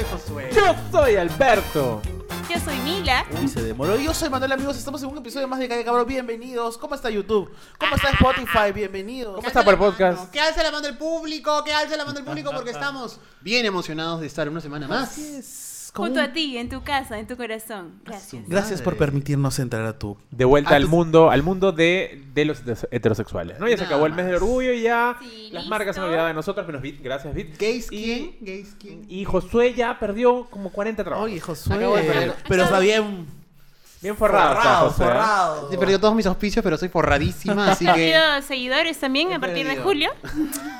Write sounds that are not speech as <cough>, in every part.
soy Josué. Yo soy Alberto. Yo soy Mila. Uy, se demoró. Yo soy Manuel, amigos. Estamos en un episodio más de Calle Cabrón. Bienvenidos. ¿Cómo está YouTube? ¿Cómo está Spotify? Bienvenidos. ¿Cómo está por podcast? Que alce la mano el público, que alce la mano el público porque estamos bien emocionados de estar una semana más. Así es. Con Junto un- a ti, en tu casa, en tu corazón. Gracias. Gracias por permitirnos entrar a tu. De vuelta Ah, al mundo, al mundo de, de los heteros- heterosexuales, ¿no? Ya se acabó el mes del orgullo y ya Sí, las listo. marcas se han olvidado de nosotros, menos Bit, gracias Bit. ¿Gays Y- quién? ¿Gays quién? Y Josué ya perdió como 40 trabajos. Oye, Josué. De perder. Pero está bien. Bien forrado, Forrado, ¿eh? forrado. He perdido todos mis auspicios, pero soy forradísima, así ¿Ha que. <laughs> seguidores también He a partir de julio?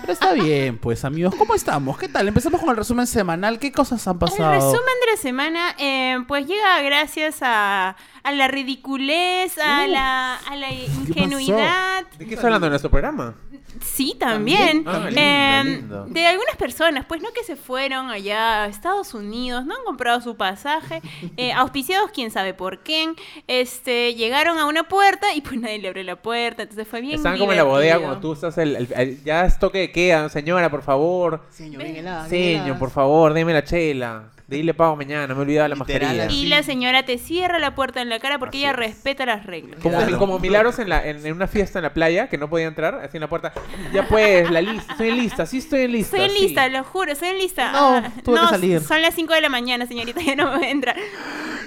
Pero está bien, pues, amigos. ¿Cómo estamos? ¿Qué tal? Empezamos con el resumen semanal. ¿Qué cosas han El pasado? resumen de la semana, eh, pues llega gracias a, a la ridiculez, a, Uh, la, a la ingenuidad. ¿De qué está hablando en nuestro programa? Sí, también. Ah, lindo, Eh, lindo. De algunas personas, pues no que se fueron allá a Estados Unidos, no han comprado su pasaje, <laughs> eh, auspiciados quién sabe por qué, este, llegaron a una puerta y pues nadie le abrió la puerta, entonces fue bien Están como en la bodega cuando tú estás el, el- el- ya es toque de queda, señora, por favor. Señor, bien helada, bien Señor, por favor, deme la chela. De ahí le pago mañana, me he olvidado la Literal, mascarilla. Y la señora te cierra la puerta en la cara porque Así ella es. respeta las reglas. Como, Claro. como Milagros en, la, en, en una fiesta en la playa que no podía entrar, así en la puerta. Ya pues, la lista, estoy lista, sí estoy lista. Estoy sí. lista, lo juro, estoy lista. No, que salir. Son las 5 de la mañana, señorita, <laughs> ya no me entra.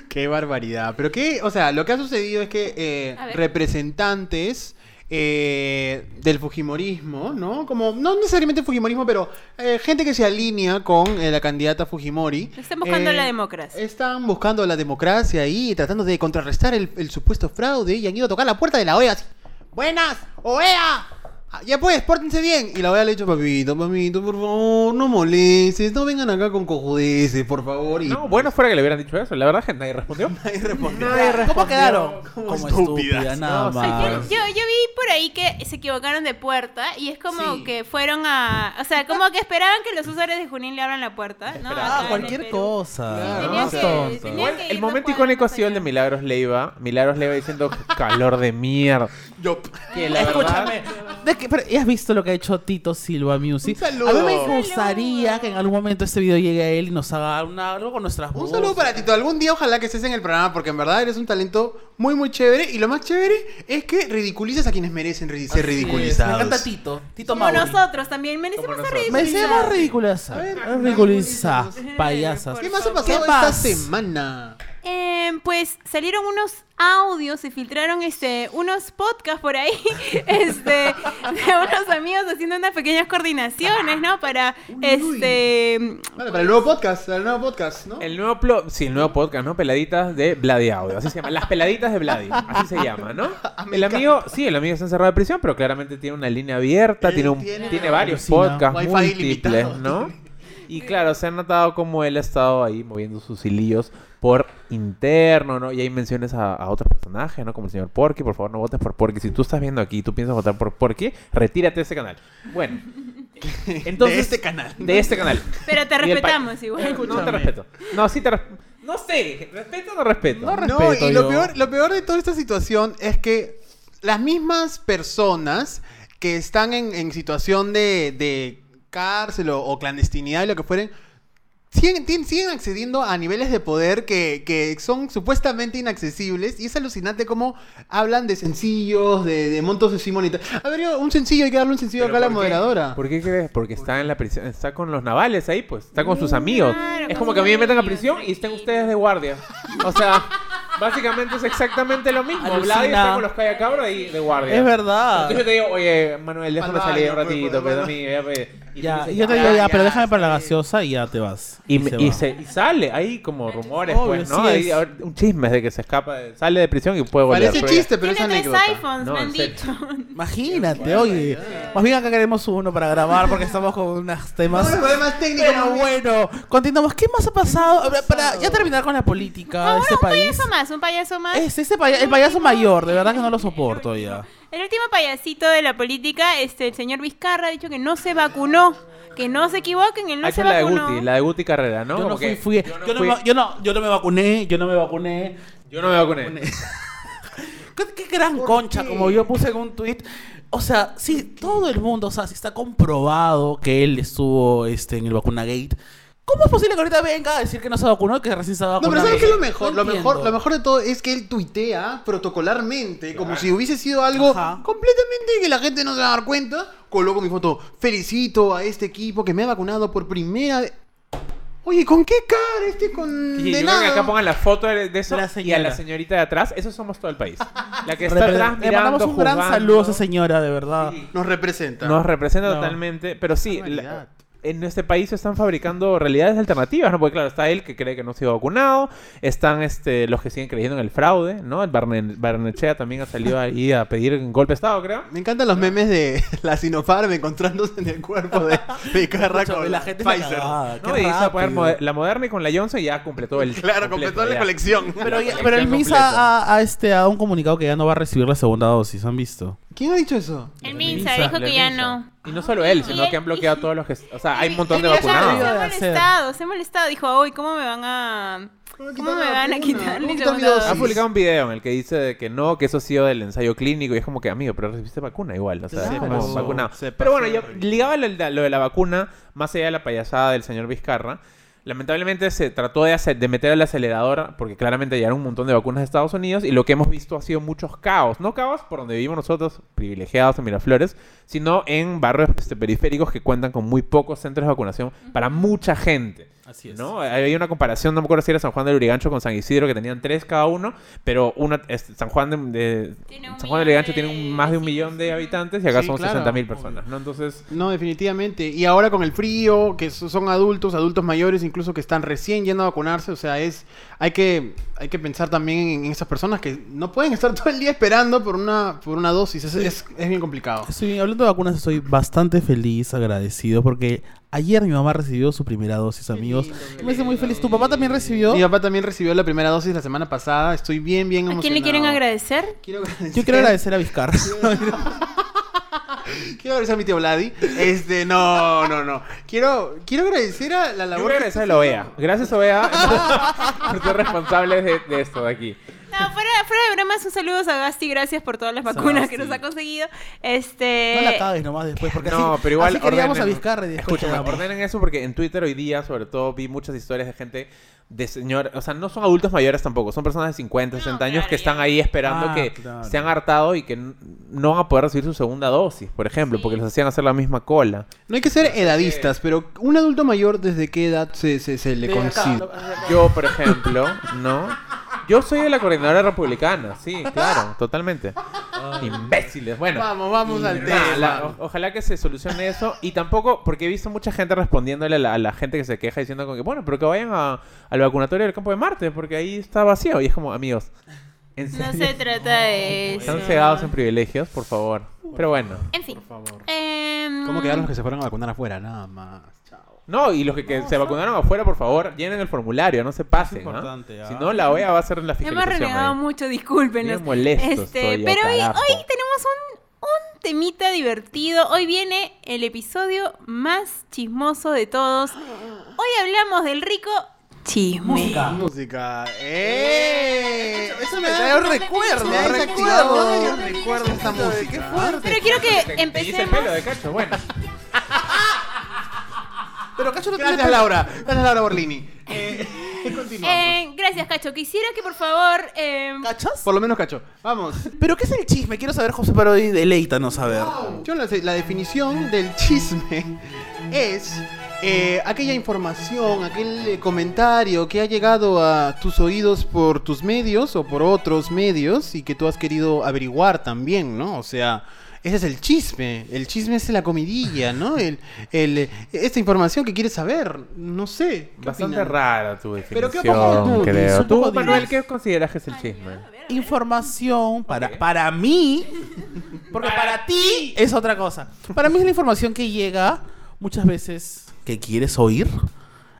Qué barbaridad. Pero qué, o sea, lo que ha sucedido es que eh, representantes eh, del Fujimorismo, ¿no? Como, no necesariamente Fujimorismo, pero eh, gente que se alinea con eh, la candidata Fujimori. Están buscando eh, la democracia. Están buscando la democracia ahí, tratando de contrarrestar el, el supuesto fraude y han ido a tocar la puerta de la OEA así. ¡Buenas! ¡OEA! Ah, Ya pues, pórtense bien. Y la OEA le ha dicho, papito, papito, por favor, no molestes, no vengan acá con cojudeces, por favor. Y No, bueno fuera que le hubieran dicho eso. La verdad que nadie respondió. <laughs> Nadie respondió. Nadie ¿Cómo quedaron? Como Como estúpidas. estúpida, nada No, sí, Yo, más. yo, yo vi por ahí que se equivocaron de puerta y es como Sí. que fueron a... O sea, como que esperaban que los usuarios de Junín le abran la puerta, Ah, cualquier cosa. Claro, no que- el momento icónico ha sido el de. Milagros Leiva. Milagros Leiva diciendo calor de mierda. Yo. Que la Escúchame, ¿de qué- pero, ¿has visto lo que ha hecho Tito Silva Music? Un saludo. A mí me Un gustaría que en algún momento este video llegue a él y nos haga una, algo con nuestras Un voces. saludo para Tito. Algún día ojalá que estés en el programa porque en verdad eres un talento muy muy chévere y lo más chévere es que ridiculizas a quienes merecen ser ridiculizados. Me encanta Tito. Tito Como Mauri. nosotros también merecemos ser nosotros. Merecemos ridiculizados. ver, Ridiculizar. ridiculizar. Payasas. ¿Qué más ha ¿Qué pasado esta más? semana? Eh, pues salieron unos audios, se filtraron este, unos podcasts por ahí, <laughs> este, de unos amigos haciendo unas pequeñas coordinaciones, ¿no? Para este Vale, para el nuevo podcast, para el nuevo podcast, ¿no? El nuevo, plo- sí, el nuevo podcast, ¿no? Peladitas de Vladi Audio. Así se llama. Las peladitas de Vladi. <laughs> Así se llama, ¿no? Ah, El amigo, sí, el amigo está encerrado de prisión, pero claramente tiene una línea abierta, tiene, un, tiene- tiene varios podcasts múltiples. ¿no? Y claro, se ha notado como él ha estado ahí moviendo sus hilillos por interno, ¿no? Y hay menciones a, a otros personajes, ¿no? Como el señor Porky, por favor, no votes por Porky. Si tú estás viendo aquí y tú piensas votar por Porky, retírate de ese canal. Bueno. <laughs> Entonces, de este canal. De este canal. pero te respetamos igual. <laughs> No te Escúchame. respeto. No, sí te respeto. No sé, ¿respeto o no respeto? No No, respeto y lo peor, lo peor de toda esta situación es que las mismas personas que están en, en situación de, de cárcel o, o clandestinidad y lo que fueren, siguen, siguen accediendo a niveles de poder que, que son supuestamente inaccesibles y es alucinante cómo hablan de sencillos, de, de montos de Simonita. A ver, yo, un sencillo, hay que darle un sencillo ¿Pero acá a la qué? moderadora. ¿Por qué crees? Porque está en la prisión, está con los navales ahí, pues, está con sus amigos. Claro, es como que a mí me meten a amigos. prisión y estén ustedes de guardia. O sea, <laughs> básicamente es exactamente lo mismo. Alucina. Vladi está con los cabros ahí de guardia. Es verdad. Entonces yo te digo, oye, Manuel, déjame Al salir un ratito, pero pues, a mí, ya. Y yo te "Ya, digo, ya, ya, pero déjame para la ya. gaseosa y ya te vas. Y, me- y va. se- y sale ahí como rumores, Obvio, pues, ¿no? sí Ahí, es. un chisme de que se escapa, de- sale de prisión y puede volver. Parece pero ya- chiste, pero es Tiene tres anécdota. iPhones, No, me han serio. dicho. Imagínate, oye. Más bien acá queremos uno para grabar porque estamos con unos temas. Unos problemas técnicos, Pero más bien. bueno, continuamos. ¿Qué más ha pasado? Para ya terminar con la política de este un país. payaso más, un payaso más. Es ese paya- el payaso mayor, de verdad que no lo soporto ya. El último payasito de la política, este, el señor Vizcarra, ha dicho que no se vacunó. Que no se equivoquen, él no Ha se hecho la de vacunó. Guti, la de Guti Carrera, ¿no? Yo no Como fui, que fui- yo no yo no fui- me- yo no- yo no me vacuné, yo no me vacuné. yo no me vacuné. <laughs> ¿Qué, qué gran ¿Por concha, qué? como yo puse en un tweet. O sea, sí, todo el mundo, o sea, si está comprobado que él estuvo este, en el vacunagate, ¿Cómo es posible que ahorita venga a decir que no se vacunó y que recién se No, vacunó? pero ¿sabes qué es lo mejor? No lo mejor, lo mejor de todo es que él tuitea protocolarmente, como si hubiese sido algo Ajá. completamente que la gente no se va a dar cuenta. Coloco mi foto. Felicito a este equipo que me ha vacunado por primera vez. Oye, ¿con qué cara este con Y de yo creo que acá pongan la foto de de eso La y a señora. la señorita de atrás. Eso somos todo el país. <laughs> La que está Repre- atrás Le mirando, mandamos un gran juzgando. saludo a esa señora, de verdad. Sí. Nos representa. Nos representa No. totalmente, pero sí, la-. En este país se están fabricando realidades alternativas, ¿no? Porque claro, está él que cree que no se iba vacunado, están este, los que siguen creyendo en el fraude, ¿no? El Barne- Barnechea también ha salido ahí a pedir un golpe de Estado, creo. Me encantan los memes de <laughs> la Sinopharm encontrándose en el cuerpo de Escúchame, con la gente Pfizer. cagada, ¿no? qué Y a moder- la Moderna y con la Johnson ya completó el <laughs> Claro, completó la colección. Pero, ya- La <laughs> pero el MISA ha, ha, este, ha dado un comunicado que ya no va a recibir la segunda dosis, ¿han visto? ¿Quién ha dicho eso? El Minsa, Minsa dijo que ya no. Y no solo él, sino que han bloqueado y- todos los que... O sea, hay un montón de Se vacunados. Debió ha molestado, se ha molestado. Dijo, uy, ¿cómo me van a... ¿Cómo me van a quitar. Ha publicado un video en el que dice de que no, que eso ha sido del ensayo clínico y es como que, amigo, pero recibiste vacuna igual, o sea, Se como pasó, vacunado. se Pero bueno, yo ligaba lo, lo de la vacuna, más allá de la payasada del señor Vizcarra, lamentablemente se trató de, hacer, de meter el acelerador porque claramente llegaron un montón de vacunas de Estados Unidos y lo que hemos visto ha sido muchos caos, no caos por donde vivimos nosotros, privilegiados en Miraflores, sino en barrios este, periféricos que cuentan con muy pocos centros de vacunación para mucha gente. Así es. ¿no? Hay una comparación, no me acuerdo si era San Juan del Urigancho con San Isidro, que tenían tres cada uno, pero una, este, San Juan de, de- San Juan del Urigancho de tiene un- más de un millón de habitantes y acá Sí, son claro. 60 mil personas, ¿no? Entonces, No, definitivamente. Y ahora con el frío, que so- son adultos, adultos mayores, incluso que están recién yendo a vacunarse, o sea, es hay que hay que pensar también en, esas personas que no pueden estar todo el día esperando por una por una dosis. Es, es, es bien complicado. Estoy, hablando de vacunas, estoy bastante feliz, agradecido, porque ayer mi mamá recibió su primera dosis, amigos. Me hace muy feliz. ¿Tu papá también recibió? Mi papá también recibió la primera dosis la semana pasada. Estoy bien, bien ¿A emocionado. quién le quieren agradecer? Quiero agradecer. Yo quiero agradecer a Vizcarra. <laughs> Quiero agradecer a mi tío Vladi. Este, no, no, no. Quiero, quiero agradecer a la labor. a agradecer a la OEA. Gracias, OEA, <laughs> por ser responsables de, de esto de aquí. No, fuera, fuera de bromas, un saludo a Gasti, gracias por todas las vacunas que nos ha conseguido. Este... No la cagues nomás después, porque No, así, pero igual así queríamos a Vizcarra y Escúchame, ordenen eso porque en Twitter hoy día, sobre todo, vi muchas historias de gente de señor, o sea, no son adultos mayores tampoco, son personas de 50, No, 60 años claro, que están ahí esperando Ah, que claro. se han hartado y que no van a poder recibir su segunda dosis, por ejemplo, Sí. porque les hacían hacer la misma cola. No hay que ser edadistas, pero un adulto mayor, ¿desde qué edad se, se, se le considera? Yo, por ejemplo, ¿no? Yo soy de la coordinadora republicana, sí, claro, totalmente. Imbéciles. Bueno, Vamos, vamos al Nada, tema. la- o- ojalá que se solucione eso. Y tampoco, porque he visto mucha gente respondiéndole a la, a la gente que se queja diciendo como que, bueno, pero que vayan a- al vacunatorio del campo de Marte, porque ahí está vacío. Y es como, amigos, ¿en No se trata de eso. Están cegados en privilegios, por favor. Pero bueno. En fin. Em, ¿Cómo quedaron los que se fueron a vacunar afuera? Nada más. No, y los que, que se vacunaron afuera, por favor, llenen el formulario, no se pasen. ¿ah? ¿ah? Si no, la OEA va a hacer la Hemos fiscalización. renegado ahí. mucho, discúlpenos. Bien molesto Este, estoy, pero hoy, carajo. hoy tenemos un, un temita divertido. Hoy viene el episodio más chismoso de todos. Hoy hablamos del rico chisme. Música. Música. ¡Eh! Eso me trae un recuerdo, Me recuerdo. esta música. Qué fuerte. Pero quiero que hice el empecemos. pelo de cacho, bueno. <laughs> Pero Cacho no tiene Gracias, pelo. Laura. Gracias, Laura Borlini. <laughs> Eh, <laughs> continuamos. Eh, gracias, Cacho. Quisiera que por favor. em, ¿Cachas? Por lo menos cacho. Vamos. ¿Pero qué es el chisme? Quiero saber, José Parodi, deleítanos a ver. Yo la, la definición del chisme <laughs> es eh, aquella información, aquel eh, comentario que ha llegado a tus oídos por tus medios o por otros medios y que tú has querido averiguar también, ¿no? O sea, ese es el chisme. El chisme es la comidilla, ¿no? El, el, esta información que quieres saber. No sé. ¿qué Bastante opinan? rara tu Pero definición, qué poco tú, creo. Tú, Manuel. ¿qué consideras que es el chisme? Información para, para mí, porque para ti es otra cosa. Para mí es la información que llega muchas veces que quieres oír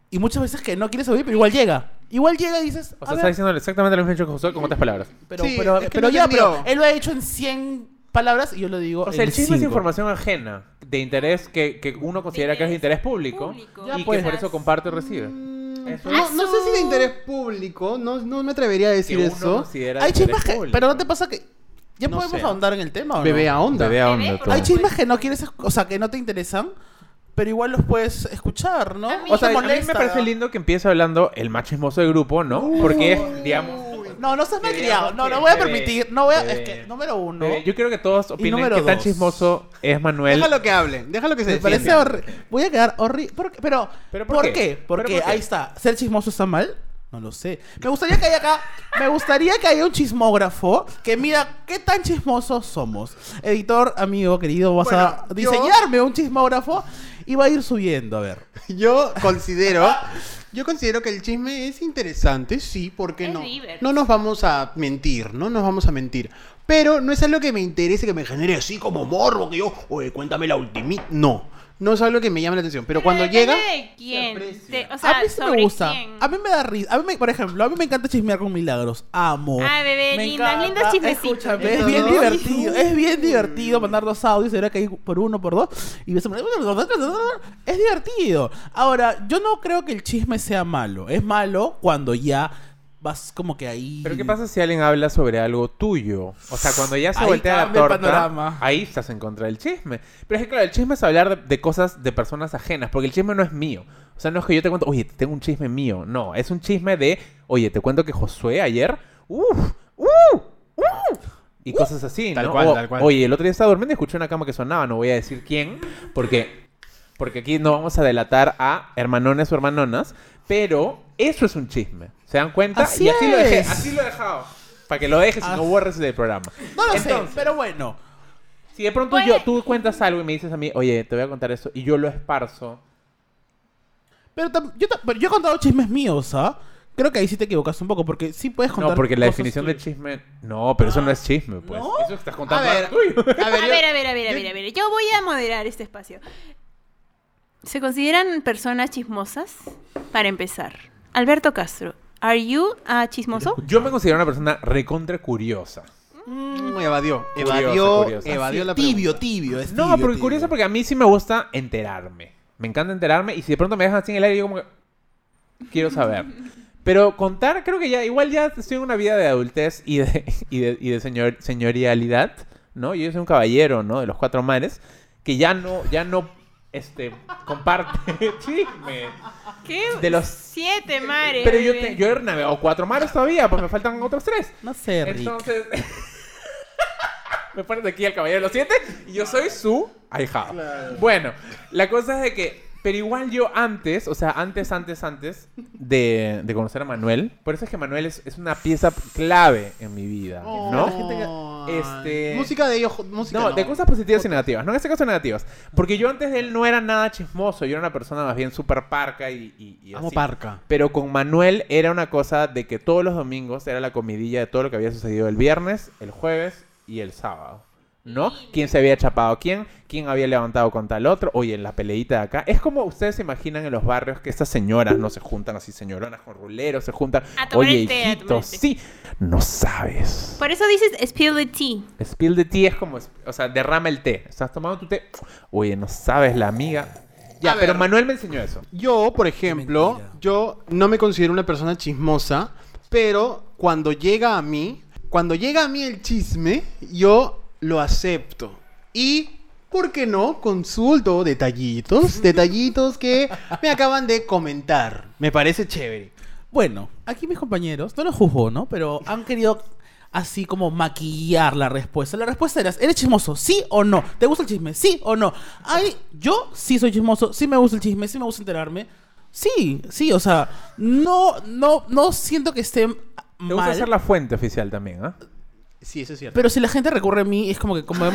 y muchas veces que no quieres oír, pero igual llega. Igual llega y dices, O sea, está diciendo exactamente lo mismo que Josué con otras palabras. pero, Sí, pero, es que pero no ya, entendió. pero él lo ha hecho en 100 palabras y yo lo digo O sea, en el chisme es información ajena, de interés que, que uno considera que es de interés público, público. Ya, y pues. que por eso comparte o recibe. Mm, Eso No, no sé si de interés público, no, no me atrevería a Que decir uno eso. Hay chismes que, pero no te pasa que ya No podemos sé. ahondar en el tema, ¿o no? Bebé a onda. Bebé a onda. Hay chismes que no quieres, o sea, que no te interesan, pero igual los puedes escuchar, ¿no? A mí- O sea, a mí me parece lindo que empiece hablando el más chismoso del grupo, ¿no? Porque es, digamos... No, no seas malcriado. No, no voy a permitir. No voy a. Es que, número uno. Yo creo que todos opinen que tan chismoso es Manuel. Déjalo que hable, déjalo que se Me parece horrible. Voy a quedar horrible. Pero, ¿Pero ¿por, por qué? qué? Porque ¿Pero por qué? ahí está. ¿Ser chismoso está mal? No lo sé. Me gustaría que haya acá. Me gustaría que haya un chismógrafo que mira qué tan chismosos somos. Editor, amigo, querido, vas a Bueno, yo- diseñarme un chismógrafo y va a ir subiendo. A ver. <laughs> Yo considero, yo considero que el chisme es interesante, sí, porque Es no? No nos vamos a mentir, no nos vamos a mentir. Pero no es algo que me interese, que me genere así como morbo, que yo, oye, cuéntame la ultimita. No, no es algo que me llame la atención. Pero cuando llega, de quién. o sea, a mí sí me gusta. quién. A mí me da risa. A mí, me, por ejemplo, a mí me encanta chismear con milagros. Amo. Ay, bebé, Me lindas, encanta. lindos chismecitos. Escúchame, es ¿Eso bien divertido. Es bien divertido mandar dos audios. Era que hay por uno, por dos. Y ves- es divertido. Ahora, yo no creo que el chisme sea malo. Es malo cuando ya vas como que ahí. Pero ¿qué pasa si alguien habla sobre algo tuyo? O sea, cuando ya se Ahí voltea la torta, panorama. ahí estás en contra del chisme. Pero es que claro, el chisme es hablar de, de cosas de personas ajenas, porque el chisme no es mío. O sea, no es que yo te cuento, oye, tengo un chisme mío. No, es un chisme de, oye, te cuento que Josué ayer, uff, uh, uh, y cosas así, Tal ¿no? cual, O, tal cual. Oye, el otro día estaba durmiendo y escuché una cama que sonaba, no voy a decir quién, porque porque aquí no vamos a delatar a hermanones o hermanonas, pero eso es un chisme. ¿Se dan cuenta? Así y así lo dejé, así lo he dejado. Para que lo dejes y Ah. no borres del programa. No lo sé, Entonces, pero bueno. Si de pronto Puede- yo, tú cuentas algo y me dices a mí, oye, te voy a contar esto, y yo lo esparzo. Pero tam- yo, ta- pero yo he contado chismes míos, ¿ah? Creo que ahí sí te equivocaste un poco, porque sí puedes contar. No, porque la cosas definición de tuyas. chisme. No, pero eso no es chisme, pues. ¿No? Eso estás a contando ver, algo tuyo. a A ver, yo- ver, a ver, a ver, a ver, a ver. Yo voy a moderar este espacio. ¿Se consideran personas chismosas? Para empezar. Alberto Castro, ¿are you a chismoso? Yo me considero una persona recontra curiosa. Mm, evadió, evadió, evadió la tibio, pregunta. tibio. Es No, tibio, porque tibio. curioso porque a mí sí me gusta enterarme. Me encanta enterarme y si de pronto me dejan así en el aire, yo como que quiero saber. Pero contar, creo que ya, igual ya estoy en una vida de adultez y de, <laughs> y de, y de señor, señorialidad, ¿no? Yo soy un caballero, ¿no? De los cuatro mares, que ya no, ya no, este, comparte <laughs> chisme. ¿Qué? De los- Siete mares. Pero yo, te- yo he navegado cuatro mares todavía, pues me faltan otros tres. No sé, Rick. Entonces, <laughs> me pones aquí al caballero de los siete y yo soy su ahijado. Bueno, la cosa es de que, pero igual yo antes, o sea, antes, antes, antes de, de conocer a Manuel, por eso es que Manuel es, es una pieza clave en mi vida, ¿no? la gente que- Ay, Este- Música de ellos, música No, no. de cosas positivas y negativas. No, en este caso negativas. Porque yo antes de él no era nada chismoso. Yo era una persona más bien súper parca y, y, y Amo parca. Pero con Manuel era una cosa de que todos los domingos era la comidilla de todo lo que había sucedido el viernes, el jueves y el sábado. ¿No? ¿Quién se había chapado a quién? ¿Quién había levantado contra el otro? Oye, en la peleita de acá. Es como ustedes se imaginan en los barrios que estas señoras no se juntan así, señoronas con ruleros, se juntan. A tomar Oye, el té, a tomar hijito, el té. sí. No sabes. Por eso dices spill the tea. Spill the tea es como, o sea, derrama el té. Estás tomando tu té. Oye, no sabes la amiga. Ya, A pero ver. Manuel me enseñó eso. Yo, por ejemplo, mentira. yo no me considero una persona chismosa, pero cuando llega a mí, cuando llega a mí el chisme, yo lo acepto. Y, ¿por qué no? Consulto detallitos, <laughs> detallitos que me acaban de comentar. Me parece chévere. Bueno, aquí mis compañeros, no lo juzgo, ¿no? Pero han querido así como maquillar la respuesta. La respuesta era, ¿eres chismoso? ¿Sí o no? ¿Te gusta el chisme? ¿Sí o no? Ay, yo sí soy chismoso, sí me gusta el chisme, sí me gusta enterarme. Sí, sí, o sea, no, no, no siento que esté Te gusta mal. ser la fuente oficial también, ¿ah? Sí, eso es cierto. Pero si la gente recurre a mí, es como que como... <laughs>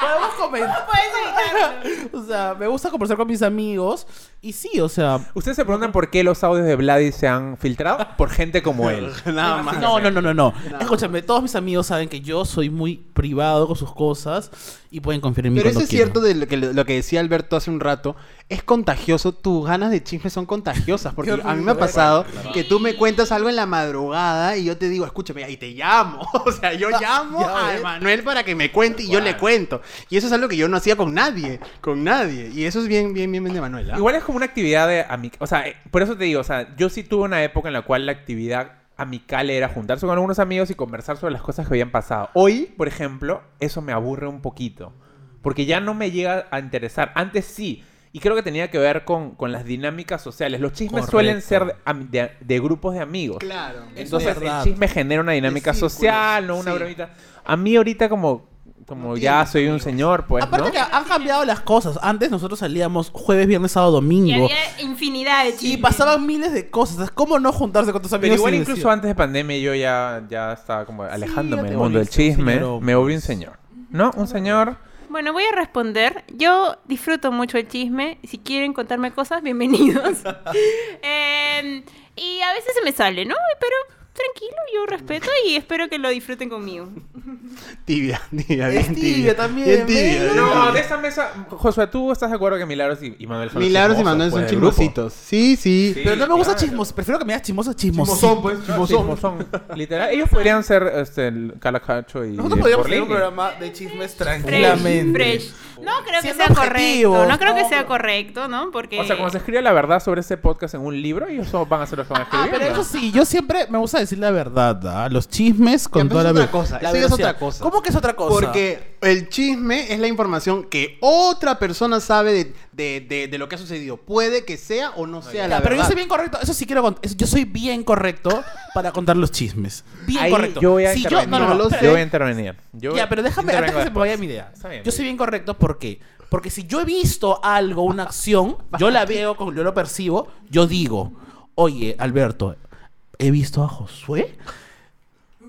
Podemos comentar. Puedes evitarlo. O sea, me gusta conversar con mis amigos. Y sí, o sea, ¿Ustedes se preguntan por qué los audios de Vladi se han filtrado? Por gente como él. <laughs> Nada más. No, no, no, no, no. Escúchame, todos mis amigos saben que yo soy muy privado con sus cosas y pueden confiar en mí Pero eso es cierto de lo que, lo que decía Alberto hace un rato. Es contagioso. Tus ganas de chisme son contagiosas. Porque <laughs> a mí me ha pasado que tú me cuentas algo en la madrugada y yo te digo, escúchame, y te llamo. <laughs> O sea, yo llamo ya a. Emanuel para que me cuente y yo le cuento. Y eso es algo que yo no hacía con nadie. Con nadie. Y eso es bien, bien, bien de Manuel. ¿ah? Igual es como una actividad de amic... O sea, eh, por eso te digo, o sea, yo sí tuve una época en la cual la actividad amical era juntarse con algunos amigos y conversar sobre las cosas que habían pasado. Hoy, por ejemplo, eso me aburre un poquito. porque ya no me llega a interesar. Antes sí. Y creo que tenía que ver con, con las dinámicas sociales. Los chismes Correcto. suelen ser de, am- de- de grupos de amigos. Claro. Entonces el chisme genera una dinámica social, no una sí. bromita. A mí ahorita como, como No ya soy un amigos. señor, pues, Aparte ¿no? que han cambiado las cosas. Antes nosotros salíamos jueves, viernes, sábado, Y domingo. había infinidad de Y chismes. pasaban miles de cosas. ¿Cómo no juntarse con tus amigos? Pero igual y incluso decir- antes de pandemia yo ya, ya estaba como alejándome ya te del mundo del volviste un chisme. señor. Me volví un señor. ¿No? Un señor... Bueno, voy a responder. Yo disfruto mucho el chisme. Si quieren contarme cosas, bienvenidos. <laughs> <laughs> Eh, y a veces se me sale, ¿no? Pero tranquilo, yo respeto y espero que lo disfruten conmigo. <laughs> Tibia, tibia, Es bien tibia tibia. también, Bien tibia. bien No, de esta mesa... Josué, ¿tú estás de acuerdo que Milagros y, y Manuel son Milagros y Manuel son pues, chismositos. Sí, sí. Sí. Pero no me gusta claro. chismos. Prefiero que me digas chismoso, chismoso. Chismosón, pues. Chismosón. chismosón. Literal. Ellos podrían ser este, el Calacacho y Nosotros podríamos Borlini. un programa de chismes Fresh, tranquilamente. fresh. No creo que sea correcto. No creo que no. sea correcto, ¿no? Porque... O sea, cuando se escribe la verdad sobre este podcast en un libro, ellos van a ser los que van a Ah, escribir. pero eso sí, yo siempre me gusta decir la verdad, ¿ah? Los chismes con toda la otra ver- cosa, la es otra cosa. ¿Cómo que es otra cosa? Porque el chisme es la información que otra persona sabe de, de- de- de lo que ha sucedido. Puede que sea o no sea la pero yo verdad. soy bien correcto, eso sí quiero contar. Yo soy bien correcto para contar los chismes. Bien Ahí correcto. yo voy a Si yo, intervenir. no, no, no, lo espera. Yo voy a intervenir. Yo Ya, pero déjame, antes que se me vaya mi idea. Está bien, yo soy bien correcto porque porque si yo he visto algo, una acción, yo la veo, como yo lo percibo, yo digo, oye, Alberto, he visto a Josué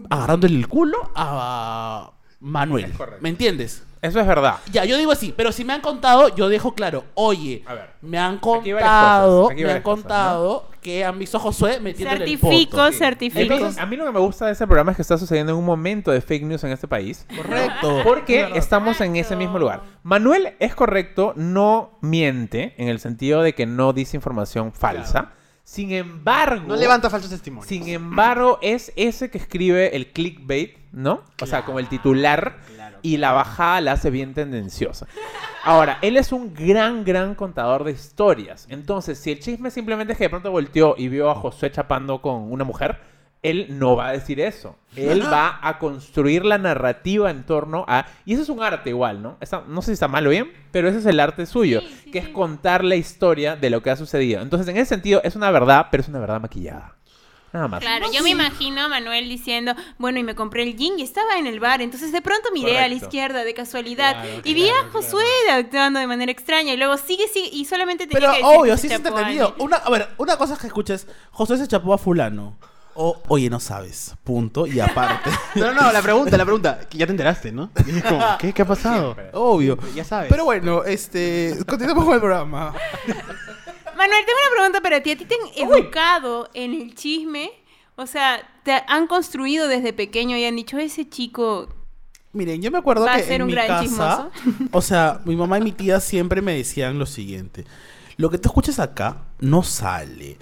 agarrándole el culo a Manuel. ¿Me entiendes? Eso es verdad. Ya, yo digo así, pero si me han contado, yo dejo claro, oye, A ver. me han contado, me han cosas, contado que han visto a Josué metiéndole el Certifico, poto. certifico. Entonces, a mí lo que me gusta de este programa es que está sucediendo en un momento de fake news en este país. Correcto. <laughs> Porque Claro. estamos en ese mismo lugar. Manuel es correcto, no miente, en el sentido de que no dice información falsa. Sin embargo, No levanta falsos testimonios. sin embargo, es ese que escribe el clickbait, ¿no? O sea, como el titular y la bajada la hace bien tendenciosa. Ahora, él es un gran, gran contador de historias. Entonces, si el chisme simplemente es que de pronto volteó y vio a Josué chapando con una mujer, él no va a decir eso. Él va a construir la narrativa en torno a... Y eso es un arte igual, ¿no? Está- no sé si está mal o bien, pero ese es el arte suyo, Sí, sí, que es contar la historia de lo que ha sucedido. Entonces, en ese sentido, es una verdad, pero es una verdad maquillada. Nada más. Claro, yo me imagino a Manuel diciendo, bueno, y me compré el jean y estaba en el bar, entonces de pronto miré a la izquierda de casualidad Claro, y vi a Josué actuando de manera extraña y luego sigue, sigue y solamente tenía Pero que decir obvio, que sí se es chapó a entretenido. alguien. Una, a ver, una cosa es que escuches, Josué se chapó a fulano. O, oye, no sabes. Punto. Y aparte. <laughs> No, no, la pregunta, la pregunta. que Ya te enteraste, ¿no? Como, ¿qué, ¿Qué ha pasado? obvio. Ya sabes. Pero bueno, este. Continuemos con el programa. Manuel, tengo una pregunta para ti. ¿A ti te han educado en el chisme? O sea, ¿te han construido desde pequeño y han dicho, ese chico... Miren, yo me acuerdo Va a que ser en un mi gran casa, chismoso. o sea, mi mamá y mi tía siempre me decían lo siguiente: lo que tú escuchas acá no sale.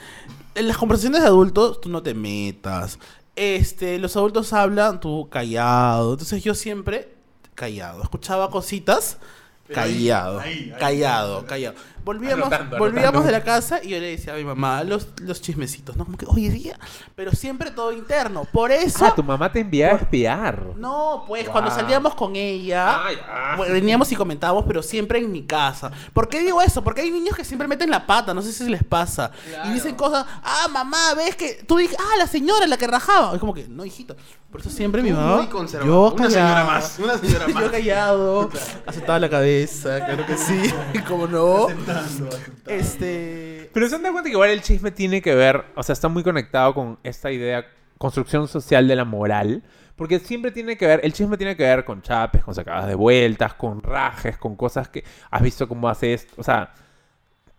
En las conversaciones de adultos tú no te metas. Este, los adultos hablan, tú callado. Entonces yo siempre callado. Escuchaba cositas, callado, callado, callado. Volvíamos, Anotando, volvíamos anotando. de la casa y yo le decía a mi mamá los, los chismecitos, ¿no? Como que, oye, día, pero siempre todo interno. Por eso. Ah, tu mamá te enviaba a espiar. No, pues Wow. cuando salíamos con ella, Ah, veníamos y comentábamos, pero siempre en mi casa. ¿Por qué digo eso? Porque hay niños que siempre meten la pata, no sé si les pasa. Y dicen cosas, ah, mamá, ves que tú dices, ah, la señora, la que rajaba. Es como que, no, hijito. Por eso siempre mi mamá. Muy conservador. Yo Una señora más. Una señora <laughs> más. Yo callado, aceptaba la cabeza, claro que sí, <laughs> como no. <laughs> Este. Pero se han dado cuenta que igual el chisme tiene que ver, o sea, está muy conectado con esta idea, construcción social de la moral. Porque siempre tiene que ver, el chisme tiene que ver con chapes, con sacadas de vueltas, con rajes, con cosas que has visto cómo hace esto. O sea,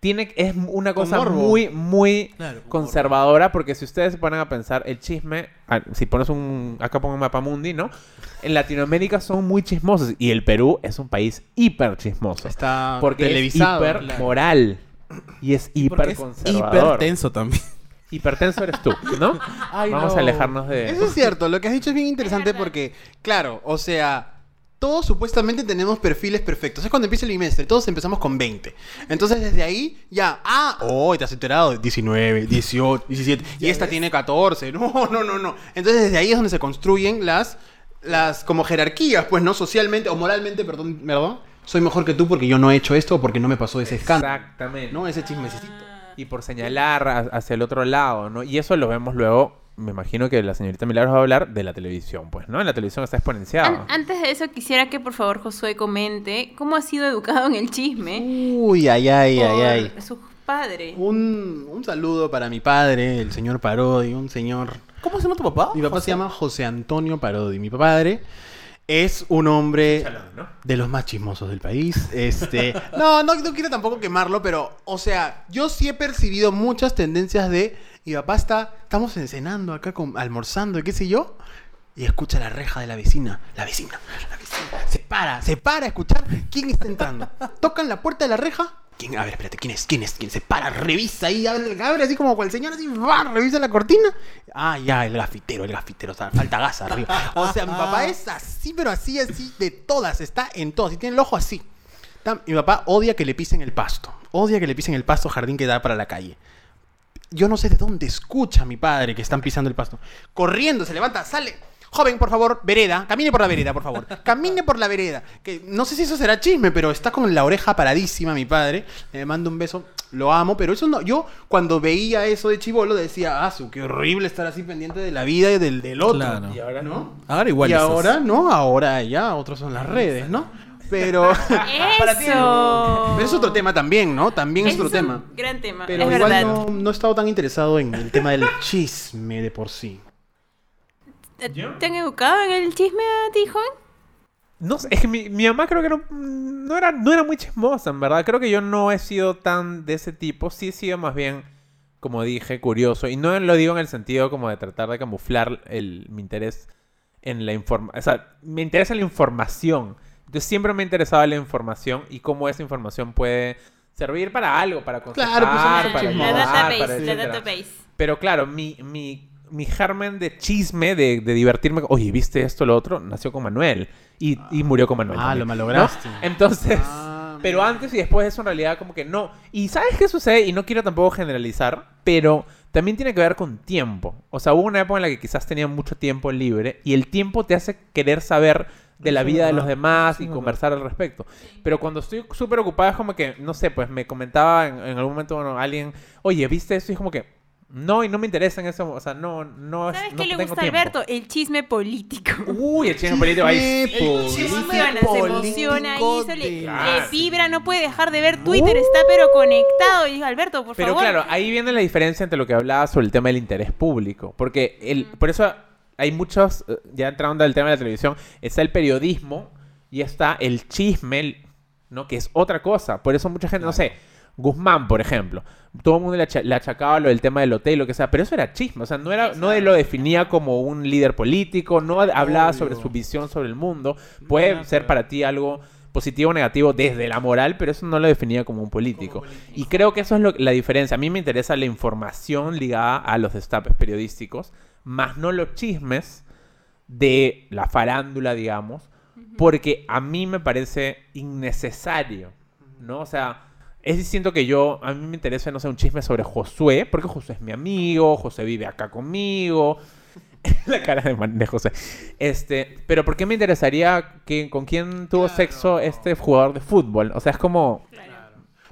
tiene, es una cosa muy, muy Claro, conservadora. Porque si ustedes se ponen a pensar, el chisme, si pones un, acá pongo un mapa mundi, ¿no? En Latinoamérica son muy chismosos. Y el Perú es un país hiper chismoso. Está Porque televisado. es hiper moral. Y es hiper es conservador. hiper tenso también. Hipertenso eres tú, ¿no? <laughs> Ay, Vamos no. a alejarnos de... Eso es cierto, lo que has dicho es bien interesante porque, claro, o sea, todos supuestamente tenemos perfiles perfectos. Es cuando empieza el bimestre, todos empezamos con 20. Entonces desde ahí ya, ah, oh, te has enterado, 19, 18, 17, y esta tiene 14. <laughs> No, no, no, no. Entonces desde ahí es donde se construyen las, las como jerarquías, pues, ¿no? Socialmente o moralmente, perdón, perdón, soy mejor que tú porque yo no he hecho esto o porque no me pasó ese escándalo. Exactamente. ¿No? Ese chismecito. Y por señalar a- hacia el otro lado, ¿no? Y eso lo vemos luego, me imagino que la señorita Milagros va a hablar de la televisión, pues, ¿no? En la televisión está exponenciado. An- antes de eso, quisiera que por favor Josué comente cómo ha sido educado en el chisme Uy, ay, ay, por ay, ay. sus padres. Un, un saludo para mi padre, el señor Parodi, un señor... ¿Cómo se llama tu papá? Mi papá se llama José Antonio Parodi. Mi padre es un hombre ¿no? de los más chismosos del país. Este, <laughs> no, no, no quiero tampoco quemarlo, pero, o sea, yo sí he percibido muchas tendencias de. Mi papá está, estamos cenando acá, con, almorzando y qué sé yo, y escucha la reja de la vecina. La vecina, la vecina. Se para, se para a escuchar quién está entrando. Tocan la puerta de la reja. ¿Quién? A ver, espérate, ¿quién es? ¿Quién es? ¿Quién se para? Revisa ahí, abre, así como cual señor, así, va, revisa la cortina. Ah, ya, el gafitero, el gafitero, o sea, falta gas arriba. O sea, mi papá es así, pero así, así, de todas, está en todas, y tiene el ojo así. Mi papá odia que le pisen el pasto, odia que le pisen el pasto jardín que da para la calle. Yo no sé de dónde escucha mi padre que están pisando el pasto. Corriendo, se levanta, sale. Joven, por favor, vereda. Camine por la vereda, por favor. <laughs> Camine por la vereda. Que no sé si eso será chisme, pero está con la oreja paradísima mi padre. Le mando un beso. Lo amo, pero eso no. Yo, cuando veía eso de chivolo, decía, ah, su, qué horrible estar así pendiente de la vida y del, del otro. Claro. Y ahora ¿No? Ahora igual y estás. ahora, no, ahora ya, otros son las redes, ¿no? Pero. <laughs> Para ti. Pero es otro tema también, ¿no? También es otro un tema. Gran tema, Pero es igual verdad. no, no he estado tan interesado en el tema del chisme de por sí. ¿Te han educado en el chisme a ti, joven? No sé, es que mi, mi mamá creo que no, no, era, no era muy chismosa, en verdad. Creo que yo no he sido tan de ese tipo. Sí he sido más bien, como dije, curioso. Y no lo digo en el sentido como de tratar de camuflar el, mi interés en la información. O sea, me interesa la información. Entonces siempre me ha interesado la información y cómo esa información puede servir para algo, para aconsejar, Claro, pues, para ayudar, database, para la etcétera. database. Pero claro, mi, mi, mi germen de chisme, de, de divertirme, oye, ¿viste esto, lo otro? Nació con Manuel. Y, y murió con Manuel. Ah, también, lo malograste. ¿no? Entonces, Ah, pero antes y después de eso en realidad como que no. Y ¿sabes qué sucede? Y no quiero tampoco generalizar, pero también tiene que ver con tiempo. O sea, hubo una época en la que quizás tenía mucho tiempo libre y el tiempo te hace querer saber de la vida de los demás y conversar al respecto. Pero cuando estoy súper ocupado es como que, no sé, pues me comentaba en, en algún momento bueno, alguien, oye, ¿viste eso? Y es como que, no, y no me interesa en eso. O sea, no, no. ¿Sabes no qué le tengo gusta a. Alberto? El chisme político. Uy, el chisme político ahí. Chisme Se político. emociona, se emociona y eso le, le vibra, no puede dejar de ver Twitter, está pero conectado. Y dijo, Alberto, por Pero favor. claro, ahí viene la diferencia entre lo que hablaba sobre el tema del interés público. Porque el, por eso hay muchos, eh, ya entrando al tema de la televisión, está el periodismo y está el chisme, ¿no? Que es otra cosa. Por eso mucha gente, no sé, Guzmán, por ejemplo. Todo el mundo le, acha- le achacaba lo del tema del hotel, lo que sea, pero eso era chisme, o sea, no, era, no lo definía como un líder político, no hablaba sobre su visión sobre el mundo. Puede ser para ti algo positivo o negativo desde la moral, pero eso no lo definía como un político. Y creo que eso es lo- la diferencia. A mí me interesa la información ligada a los destapes periodísticos, más no los chismes de la farándula, digamos, porque a mí me parece innecesario, ¿no? O sea, es distinto que yo, a mí me interesa, no sé, un chisme sobre Josué, porque Josué es mi amigo, José vive acá conmigo. <laughs> La cara de, de José. Este, pero ¿por qué me interesaría que, con quién tuvo sexo este jugador de fútbol? O sea, es como...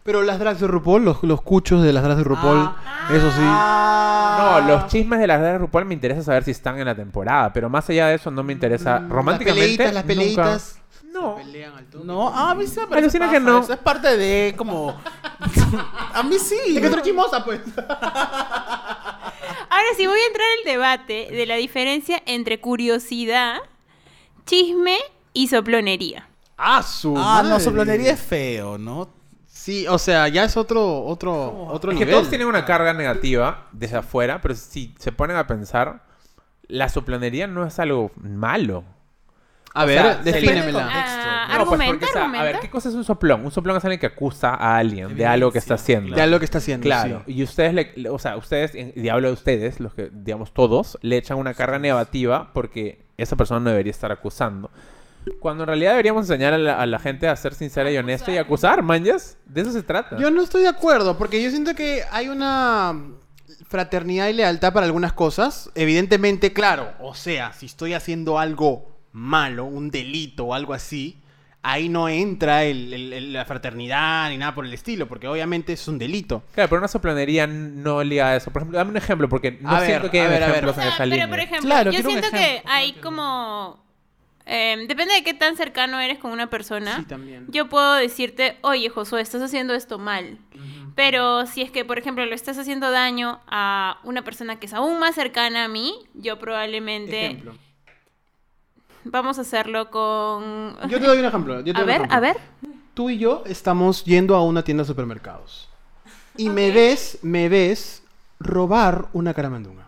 Pero las drags de RuPaul, los, los cuchos de las drags de RuPaul, Ah. eso sí. No, los chismes de las redes de RuPaul me interesa saber si están en la temporada, pero más allá de eso no me interesa románticamente. Las peleitas, las nunca- peleitas. No. Se pelean al. No, ah, a mí sí me Alucina que no. Eso es parte de como. <laughs> a mí sí. Es que eres chismosa, pues. <laughs> Ahora sí voy a entrar al debate de la diferencia entre curiosidad, chisme y soplonería. Ah, su Ah, no, soplonería es feo, ¿no? Sí, o sea, ya es otro, otro, otro Es que nivel. todos tienen una carga negativa desde afuera, pero si se ponen a pensar, la soplonería no es algo malo. A o ver, defínemela. Ah, No, pues, argumenta, porque, o sea, argumenta. a ver, ¿qué cosa es un soplón? Un soplón es alguien que acusa a alguien de algo que está haciendo. De algo que está haciendo. Claro, sí. y ustedes, le, le- o sea, ustedes, y hablo de ustedes, los que, digamos, todos, le echan una carga negativa porque esa persona no debería estar acusando. Cuando en realidad deberíamos enseñar a la, a la gente a ser sincera y honesta y acusar, manjas. De eso se trata. Yo no estoy de acuerdo, porque yo siento que hay una fraternidad y lealtad para algunas cosas. Evidentemente, claro, o sea, si estoy haciendo algo malo, un delito o algo así, ahí no entra el- el- el- la fraternidad ni nada por el estilo, porque obviamente es un delito. Claro, pero una soplanería no liga a eso. Por ejemplo, dame un ejemplo, porque no A ver, siento que a hay ver, a ver. ejemplos O en sea, esa pero línea. por ejemplo, Claro, yo siento que hay como... eh, depende de qué tan cercano eres con una persona. Sí, también. Yo puedo decirte, oye, Josué, estás haciendo esto mal. Pero si es que, por ejemplo, lo estás haciendo daño a una persona que es aún más cercana a mí, yo probablemente... Ejemplo. Vamos a hacerlo con... Yo te doy un ejemplo. yo te A ver, ejemplo. a ver. Tú y yo estamos yendo a una tienda de supermercados. Y me ves, me ves robar una caramandunga.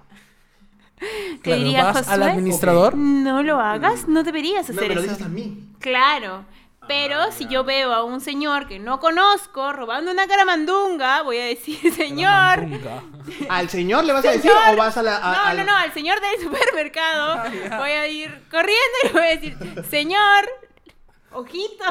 Te <laughs> Claro, diría, vas al administrador. no lo hagas, no deberías No, hacer me lo eso. dices a mí. Claro. Pero si yo veo a un señor que no conozco robando una caramandunga, voy a decir, <laughs> señor. <laughs> ¿Al señor le vas a decir Señor. o vas a la... a- No, al- no, no, al señor del supermercado. Voy a ir corriendo y le voy a decir, señor, ojito.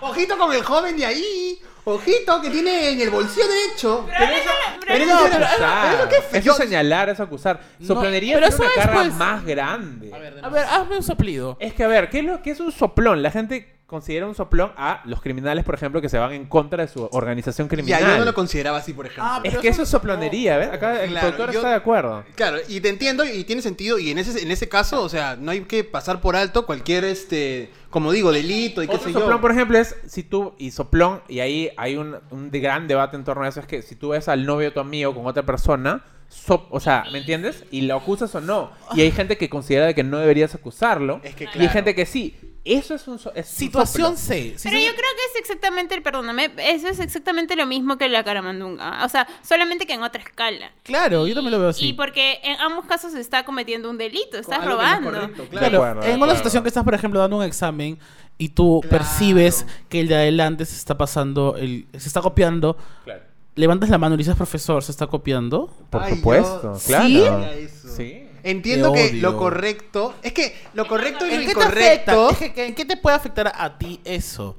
Ojito con el joven de ahí. Ojito que tiene en el bolsillo derecho. Pero eso- pero eso- es acusar. eso es señalar, es acusar. No, Soplanería pero es una carga pues- más grande. A ver, hazme un soplido. Es que, a ver, ¿qué es, lo, qué es un soplón? La gente considera un soplón a los criminales, por ejemplo, que se van en contra de su organización Ya, criminal. yo no lo consideraba así, por ejemplo. Ah, es que eso- es soplonería, ¿ves? Acá el Claro, productor yo- está de acuerdo. Claro, y te entiendo y tiene sentido. Y en ese, en ese caso, o sea, no hay que pasar por alto cualquier, este, como digo, delito y qué Otro sé soplón, yo. por ejemplo, es si tú, y soplón, y ahí hay un, un gran debate en torno a eso, es que si tú ves al novio de tu amigo con otra persona, o sea, ¿me entiendes? Y lo acusas o no. Y hay gente que considera de que no deberías acusarlo. Es que Y hay claro. gente que sí. Eso es un, so- es un Situación. C. Si Pero se- yo creo que es exactamente, el perdóname, eso es exactamente lo mismo que la caramandunga. O sea, solamente que en otra escala. Claro, yo también lo veo Y así. porque en ambos casos se está cometiendo un delito, estás Algo que no es robando. correcto, Claro, de en una situación que estás, por ejemplo, dando un examen y tú Claro. percibes que el de adelante se está pasando, el, se está copiando, Claro. levantas la mano y dices, profesor, ¿se está copiando? Por Ay, supuesto, yo- claro. ¿Sí? Sí. Entiendo que lo correcto. Es que lo correcto y ¿En lo qué te afecta? incorrecto. Es que- que- ¿En qué te puede afectar a ti eso?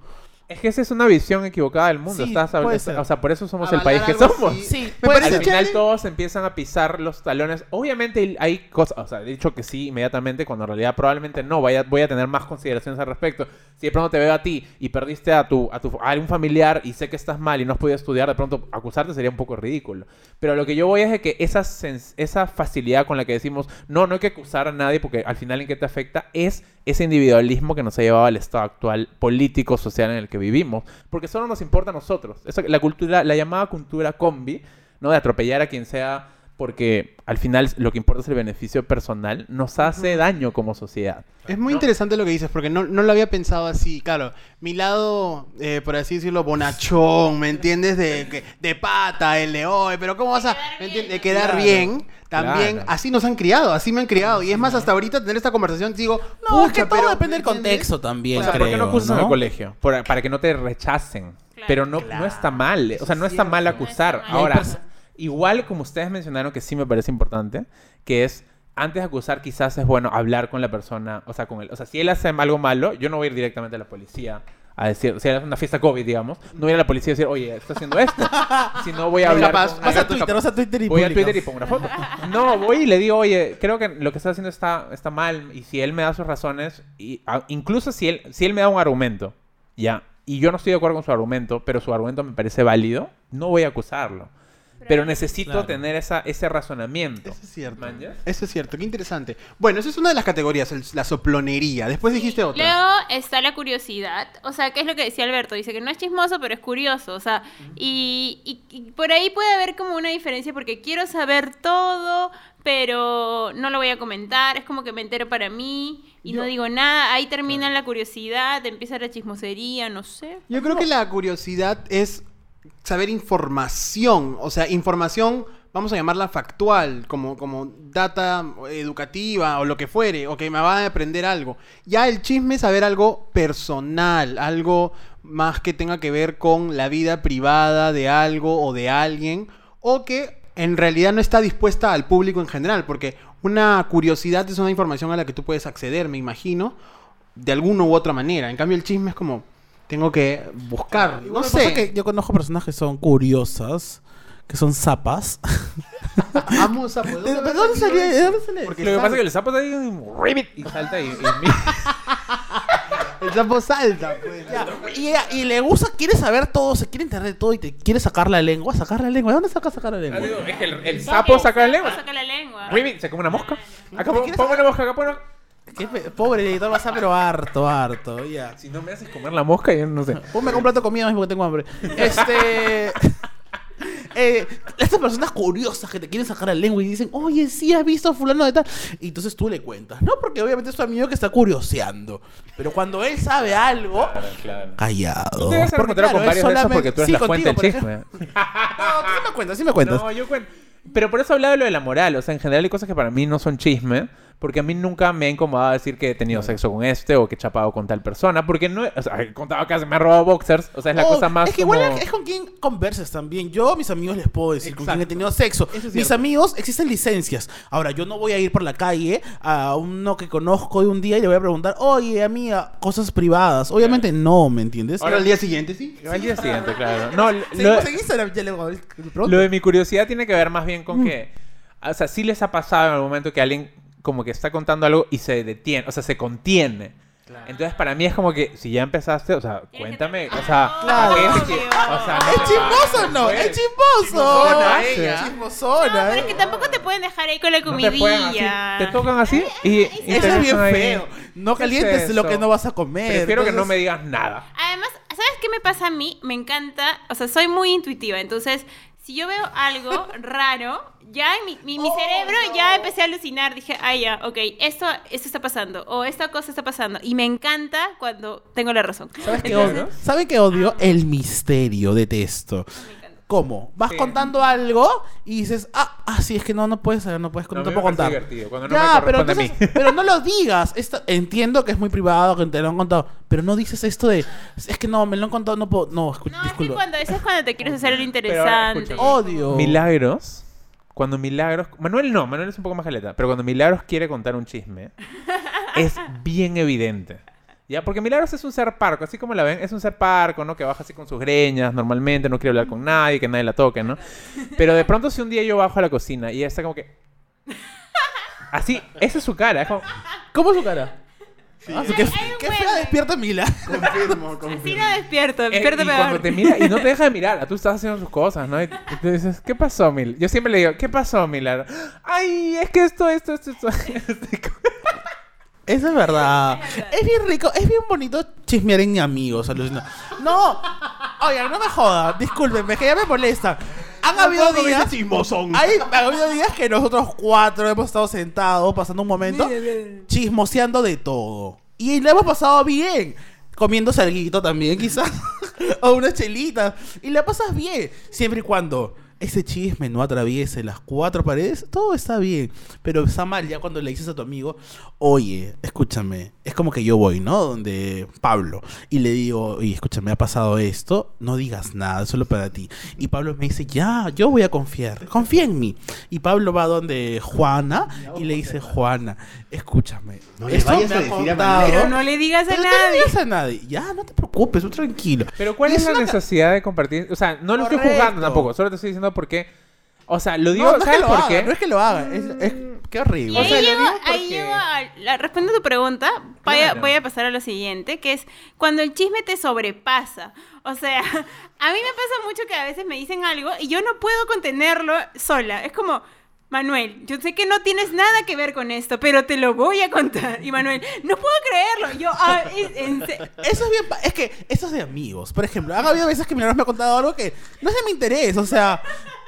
Es que esa es una visión equivocada del mundo. Sí, Estás, puede ser. o sea, por eso somos el país que algo somos. así. Sí, Me puede parece Al final chévere. todos empiezan a pisar los talones. Obviamente hay cosas, o sea, he dicho que sí inmediatamente, cuando en realidad probablemente no, vaya, voy a tener más consideraciones al respecto. Si de pronto te veo a ti y perdiste a tu, a tu a algún familiar y sé que estás mal y no has podido estudiar, de pronto acusarte sería un poco ridículo. Pero lo que yo voy es de que esa, sens- esa facilidad con la que decimos, no, no hay que acusar a nadie porque al final en qué te afecta es ese individualismo que nos ha llevado al estado actual político, social en el que vivimos. Porque solo nos importa a nosotros. Eso, la cultura, la llamada cultura combi, ¿no? De atropellar a quien sea porque al final lo que importa es el beneficio personal, nos hace daño como sociedad. Es muy ¿no? interesante lo que dices, porque no, no lo había pensado así. Claro, mi lado, eh, por así decirlo, bonachón, ¿me entiendes? De, que- de pata, el de hoy, pero ¿cómo vas a de quedar Claro, bien? También, claro. así nos han criado, así me han criado. Y es más, hasta ahorita tener esta conversación digo, No, es pucha, que todo pero, depende del contexto también, o sea, creo, ¿por qué no acusas en ¿no? el colegio? Por- para que no te rechacen. Claro. Pero no, Claro. no está mal. O sea, no está mal No está acusar. mal. Ahora, igual como ustedes mencionaron que sí me parece importante, que es antes de acusar quizás es bueno hablar con la persona, o sea, con él. O sea, si él hace algo malo, yo no voy a ir directamente a la policía a decir, si es una fiesta COVID, digamos, no voy a ir a la policía a decir, oye, está haciendo esto. <laughs> Si no voy a hablar capaz, con- Vas a Twitter, vas a Twitter y Voy a. Twitter y pongo una foto. No, voy y le digo, oye, creo que lo que estás haciendo está, está mal. Y si él me da sus razones, y, a- incluso si él, si él me da un argumento, ya, y yo no estoy de acuerdo con su argumento, pero su argumento me parece válido, no voy a acusarlo. Pero necesito Claro. tener esa, ese razonamiento. Eso es cierto. Eso es cierto, qué interesante. Bueno, esa es una de las categorías, el- la soplonería. Después dijiste otra. Luego está la curiosidad. O sea, ¿qué es lo que decía Alberto? Dice que no es chismoso, pero es curioso. O sea, y, y- y por ahí puede haber como una diferencia porque quiero saber todo, pero no lo voy a comentar. Es como que me entero para mí y no digo nada. Ahí termina la curiosidad, empieza la chismosería, no sé. Yo creo que la curiosidad es saber información, o sea, información, vamos a llamarla factual, como, como data educativa o lo que fuere, o que me va a aprender algo. Ya el chisme es saber algo personal, algo más que tenga que ver con la vida privada de algo o de alguien, o que en realidad no está dispuesta al público en general, porque una curiosidad es una información a la que tú puedes acceder, me imagino, de alguna u otra manera. En cambio, el chisme es como, tengo que buscar, no sé. que yo conozco personas que son curiosas, que son zapas. <laughs> Amo esa ¿De ¿De dónde salía? ¿De dónde sale? Porque Lo que pasa es que el sapo está ahí ribbit y salta y, y. <laughs> El sapo salta, pues. Ya, Y, ella- y le gusta, quiere saber todo, se quiere enterar de todo y te quiere sacar la lengua, sacar la lengua. ¿De dónde saca sacar la lengua? Es que el, el sapo saca la lengua. Saca la lengua. Ribbit, se come una mosca. Acá ¿Qué pon- quieres pongo una mosca, acá pongo una... Qué pe- Pobre editor, vas a pero harto, harto, ya. Si no me haces comer la mosca, yo no sé. Ponme un plato de comida mismo porque tengo hambre. Este. <laughs> eh, estas personas curiosas que te quieren sacar la lengua y dicen, oye, sí has visto a fulano de tal. Y entonces tú le cuentas, ¿no? Porque obviamente es tu amigo que está curioseando. Pero cuando él sabe algo, claro. callado. Tú debes Porque, encontrar con claro, es varios de esos solamente- porque tú eres Sí, la fuente del contigo, por chisme. ejemplo. <laughs> No, tú sí me cuentas, sí me cuentas. No, yo cuento. Pero por eso hablaba de lo de la moral. O sea, en general hay cosas que para mí no son chisme. Porque a mí nunca me ha incomodado decir que he tenido sexo con este o que he chapado con tal persona. Porque no... O sea, he contado que me ha robado boxers. O sea, es la Oh, cosa más Es que como... igual es con quien conversas también. Yo a mis amigos les puedo decir con Exacto. quién he tenido sexo. Es mis amigos existen licencias. Ahora, yo no voy a ir por la calle a uno que conozco de un día y le voy a preguntar, oye, amiga, cosas privadas. Obviamente no, ¿me entiendes? Ahora al día siguiente, sí. Al día siguiente, claro. <laughs> No, lo, Seguimos en Instagram, ya le lo de mi curiosidad tiene que ver más bien Mm. con que... O sea, sí les ha pasado en algún momento que alguien como que está contando algo y se detiene. O sea, se contiene. Entonces, para mí es como que si ya empezaste, o sea, cuéntame, o sea, Claro. gente que- o sea, ¿Es chismoso o no? ¡Es chismoso! Chismosona ella. Chismosona, No, pero es eh. que tampoco te pueden dejar ahí con la no te comidilla. te tocan así y, y Eso es bien ahí. feo. No ¿Qué es calientes lo que no vas a comer. Prefiero que no Entonces- me digas nada. Además, ¿sabes qué me pasa a mí? Me encanta, o sea, soy muy intuitiva, entonces, si yo veo algo raro, ya en mi, mi, mi Oh, cerebro no. ya empecé a alucinar, dije, ah, ya, ok, esto, esto está pasando, o esta cosa está pasando, y me encanta cuando tengo la razón. ¿Sabes qué odio? ¿Saben qué odio? El misterio, detesto. encanta. ¿Cómo? Vas Sí. contando algo y dices, ah, ah, sí, es que no, no puedes saber, no puedes, no, No, puedo contar. divertido, cuando no ya, me pero, entonces- pero no lo <laughs> digas. Esto- entiendo que es muy privado, que te lo han contado, pero no dices esto de, es que no, me lo han contado, no puedo, no, escu- No, es que disculpa. cuando, eso es cuando te quieres hacer el interesante. escúchame. Odio. Milagros, cuando Milagros, Manuel no, Manuel es un poco más caleta, pero cuando Milagros quiere contar un chisme, <laughs> es bien evidente. ¿Ya? Porque Milagros es un ser parco, así como la ven, es un ser parco, ¿no? Que baja así con sus greñas normalmente, no quiere hablar con nadie, que nadie la toque, ¿no? Pero de pronto si un día yo bajo a la cocina y ella está como que... Así, esa es su cara, es como... ¿Cómo es su cara? Ah, su- qué, Hay- hay un qué fea despierta Mila. Confirmo, confirmo. no despierto, Eh, despierto y cuando peor. te mira y no te deja de mirar, tú estás haciendo sus cosas, ¿no? Y tú dices, ¿qué pasó, Mil? Yo siempre le digo, ¿qué pasó, Milagro? Ay, es que esto, esto, esto, esto. <laughs> Eso es verdad. <laughs> Es bien rico, es bien bonito chismear en amigos, alucina. No, oigan, no me jodan, discúlpenme, que ya me molesta. Han habido días. chismosón. Hay, ha habido días que nosotros cuatro hemos estado sentados, pasando un momento, chismoseando de todo. Y le hemos pasado bien. Comiendo salguito también, quizás. <laughs> o una chelita. Y la pasas bien. Siempre y cuando ese chisme no atraviese las cuatro paredes, todo está bien. Pero está mal ya cuando le dices a tu amigo, oye, escúchame. Es como que yo voy, ¿no? Donde Pablo. Y le digo, oye, escúchame, ha pasado esto. No digas nada, solo para ti. Y Pablo me dice, ya, yo voy a confiar. Confía en mí. Y Pablo va donde Juana y le dice, Juana, escúchame. No le esto vayas me a decir a. Pero no le digas a pero no le nadie. digas a nadie. Ya, no te preocupes, tú tranquilo. Pero ¿cuál es la necesidad de compartir? O sea, no lo estoy juzgando tampoco, solo te estoy diciendo por qué. O sea, lo digo, No, no es que ¿sabes lo por haga, qué? no es que lo haga. Es, es- qué Y horrible. ahí, O sea, lo llego, ahí porque- llego a la, respondo a tu pregunta. Voy, a, Claro. voy a pasar a lo siguiente, que es cuando el chisme te sobrepasa. O sea, <laughs> a mí me pasa mucho que a veces me dicen algo y yo no puedo contenerlo sola. Es como, Manuel, yo sé que no tienes nada que ver con esto, pero te lo voy a contar. Y Manuel, no puedo creerlo. Yo, ah, es- en se- Eso es bien. pa- Es que eso es de amigos. Por ejemplo, han habido veces que mi hermano me ha contado algo que no es de mi interés. O sea,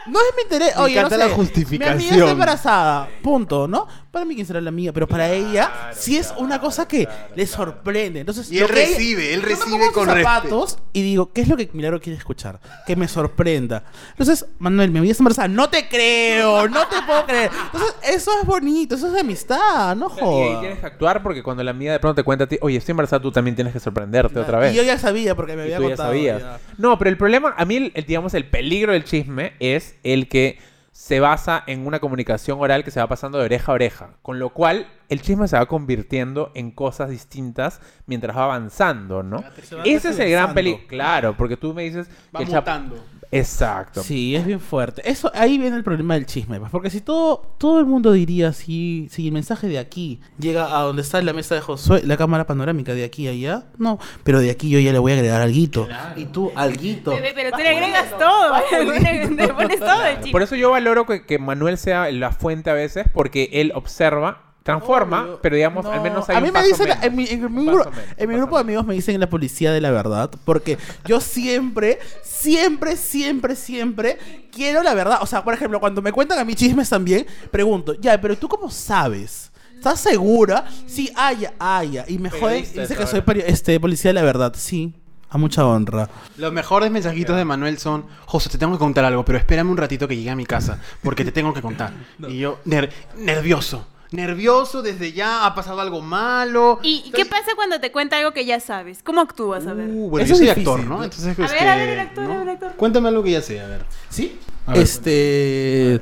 no es de mi interés. Me Oye, no encanta sé, la justificación. Mi amiga está embarazada. Punto, ¿no? Para mí, quién será la mía. Pero para ella, Claro, sí es una cosa que claro, le sorprende. Entonces, Y él que ella- recibe, él yo me recibe con sus respeto. zapatos y digo, ¿qué es lo que Milagro quiere escuchar? Que me sorprenda. Entonces, Manuel, mi amiga está embarazada. No te creo, no te puedo creer. Entonces, eso es bonito, eso es de amistad, no Y ahí jodas. tienes que actuar porque cuando la amiga de pronto te cuenta a ti, oye, estoy embarazada, tú también tienes que sorprenderte otra vez. Y yo ya sabía porque me Y había tú ya contado. sabías. ya. No, pero el problema, a mí, el, el, digamos, el peligro del chisme es el que se basa en una comunicación oral que se va pasando de oreja a oreja. Con lo cual, el chisme se va convirtiendo en cosas distintas mientras va avanzando, ¿no? Ese es el gran peligro. Claro, porque tú me dices Va que el mutando. Exacto. Sí, es bien fuerte. Eso, ahí viene el problema del chisme, pues, porque si todo, todo el mundo diría, si, si el mensaje de aquí llega a donde está la mesa de Josué, la cámara panorámica de aquí a allá, no, pero de aquí yo ya le voy a agregar alguito. Y tú, alguito. Bebé, Pero tú le agregas todo. <laughs> Le pones, todo el Por chiste. eso yo valoro que, que Manuel sea la fuente a veces, porque él observa, transforma, pero digamos, No, al menos hay a un mí me paso dicen menos. en mi, en mi Un gru- paso menos, en mi un grupo de amigos me dicen la policía de la verdad porque yo siempre siempre siempre siempre quiero la verdad o sea por ejemplo cuando me cuentan a mí chismes también pregunto ya pero tú cómo sabes ¿Estás segura? Sí, haya, haya. Y me joden. Dice que soy este, policía de la verdad. Sí, a mucha honra. Los mejores mensajitos de Manuel son, José, te tengo que contar algo, pero espérame un ratito que llegue a mi casa, porque te tengo que contar. <laughs> Y yo, ner- nervioso, nervioso, desde ya ha pasado algo malo. ¿Y qué pasa cuando te cuenta algo que ya sabes? ¿Cómo actúas? A ver. Uh, bueno, Eso yo es soy difícil. actor, ¿no? Entonces, A ver, este, a ver, el actor, ¿no? a ver, el actor. Cuéntame algo que ya sé, a ver. ¿Sí? A ver, este.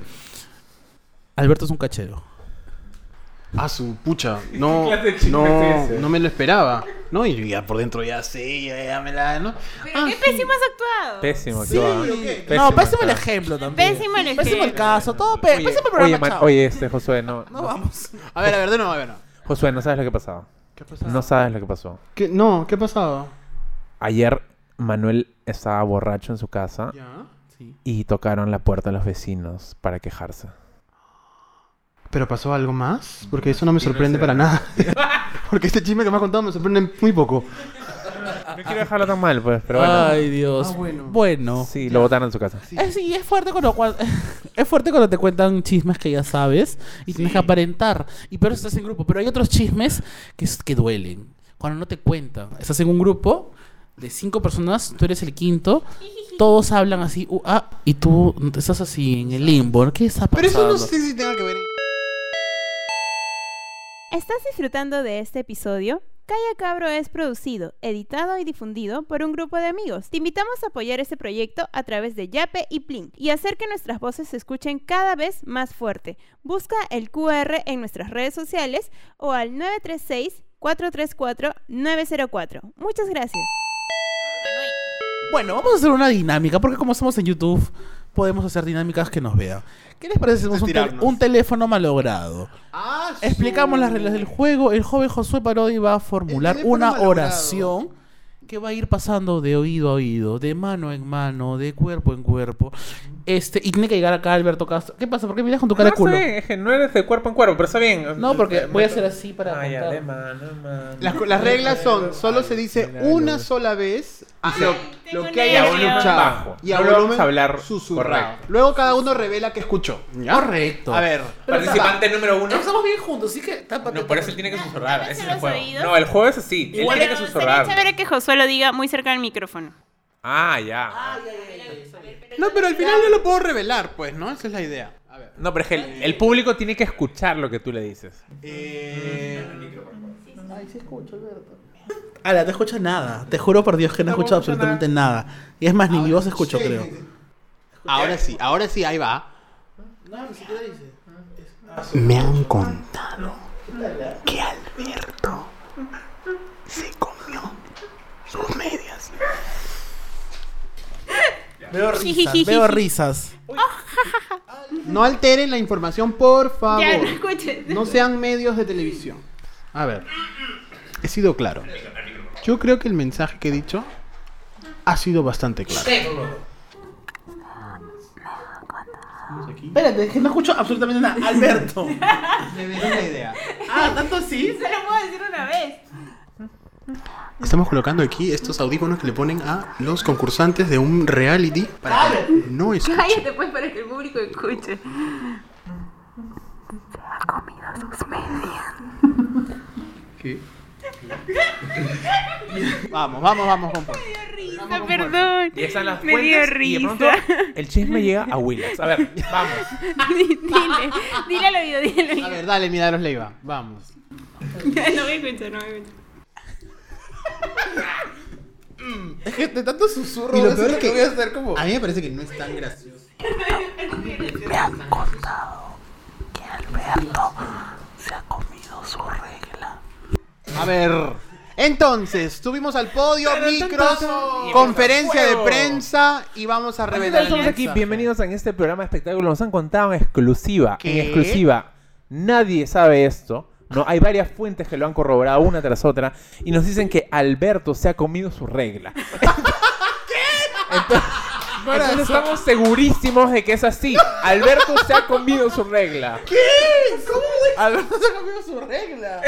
Alberto es un cachero. Ah, su pucha, <laughs> no, no, no me lo esperaba. No, y ya por dentro ya sé, ya, ya me la, ¿no? Pero Ah, qué sí. pésimo has actuado. Pésimo, Sí, actuado. no, Pésimo el ejemplo también. Pésimo el Pésimo el ejemplo. caso, todo pe Oye, pésimo el programa, oye, man- chao. oye, este Josué, no, No vamos. A ver, a ver, de nuevo, a ver. no. Josué, no sabes lo que pasaba. ¿Qué ha pasado? No sabes lo que pasó. ¿Qué? No, ¿qué ha pasado? Ayer Manuel estaba borracho en su casa Ya. Sí. y tocaron la puerta a los vecinos para quejarse. ¿Pero pasó algo más? Porque eso no me sorprende para nada. <laughs> Porque este chisme que me has contado me sorprende muy poco. No quiero dejarlo tan mal, pues, pero bueno. Ay, Dios. Ah, bueno. Bueno. Sí, lo botaron en su casa. Eh, sí, es fuerte cuando, cuan- <laughs> es fuerte cuando te cuentan chismes que ya sabes y tienes que aparentar. Y pero estás en grupo. Pero hay otros chismes que, es- que duelen. Cuando no te cuentan. Estás en un grupo de cinco personas, tú eres el quinto. Todos hablan así, uh, ah, y tú estás así en el limbo. ¿Qué está pasando? Pero eso no sé si tenga que ver. ¿Estás disfrutando de este episodio? Calla Cabro es producido, editado y difundido por un grupo de amigos. Te invitamos a apoyar este proyecto a través de Yape y Plink y hacer que nuestras voces se escuchen cada vez más fuerte. Busca el QR en nuestras redes sociales o al 936-434-904. Muchas gracias. Bueno, vamos a hacer una dinámica, porque como estamos en YouTube, podemos hacer dinámicas que nos vean. ¿Qué les parece si hacemos un, tel- Estirarnos. un teléfono malogrado? Ah, Explicamos las reglas del juego. El joven Josué Parodi va a formular una malogrado. oración que va a ir pasando de oído a oído, de mano en mano, de cuerpo en cuerpo. Este, y tiene que llegar acá Alberto Castro. ¿Qué pasa? ¿Por qué miras con tu cara de culo? es que no eres de cuerpo en cuerpo, pero está bien. No, porque voy a hacer así para contar. de mano, mano. Las, las reglas son, solo se dice una sola vez lo, lo que haya escuchado. Y a No lo volumen vamos a hablar susurrado. correcto. Luego cada uno revela qué escuchó. ¿ya? Correcto. A ver. Pero Participante número uno. Estamos bien juntos, así que tápate. No, por eso él tiene que susurrar. ¿Tápate Ese es el juego. oídos? No, el juego es así. Él Igual tiene que susurrar. Sería chévere que Josué lo diga muy cerca del micrófono. Ah, ya. No, pero al final yo lo puedo revelar, pues, ¿no? Esa es la idea. A ver. No, pero es que el, el público tiene que escuchar lo que tú le dices. Eh, Ay, sí escucho, Alberto. Ala, no escucho nada. Te juro por Dios que no escucho absolutamente nada. Y es más, ni mi voz escucho, sí. creo. Ahora sí, ahora sí, ahí va. No, ni siquiera dice. Me han contado que Alberto se comió sus medias. Veo risas, veo risas. No alteren la información, por favor. Ya, no sean medios de televisión. A ver, he sido claro. Yo creo que el mensaje que he dicho ha sido bastante claro. Espérate, es que no escucho absolutamente nada. Alberto. <laughs> Me dio una idea. ah, tanto así. Se lo puedo decir una vez. Estamos colocando aquí estos audífonos que le ponen a los concursantes de un reality para que no <laughs> escuchen. Cállate pues para que el público escuche. Ha comido sus medias. ¿Qué? vamos, vamos, vamos, compa. Risa, perdón. Y están las Me dio fuentes y de pronto risa. el chisme llega a Willas. A ver, vamos. dile, dile al oído, dile al A oído. ver, dale, Milagros Leiva. Vamos. <laughs> No me escucha, no me escucha. Es que de tanto susurro. Y lo eso peor es que- voy a hacer como. A mí me parece que no es tan gracioso. Me han contado que Alberto se ha comido sus A ver. Entonces, subimos al podio, micros, conferencia de prensa y vamos a revelar. Estamos aquí, bienvenidos a este programa de espectáculo. Nos han contado en exclusiva, ¿Qué? en exclusiva. Nadie sabe esto. No, hay varias fuentes que lo han corroborado una tras otra y nos dicen que Alberto se ha comido su regla. <laughs> Entonces, entonces estamos segurísimos de que es así. Alberto se ha comido su regla. Alberto se ha cambiado su regla.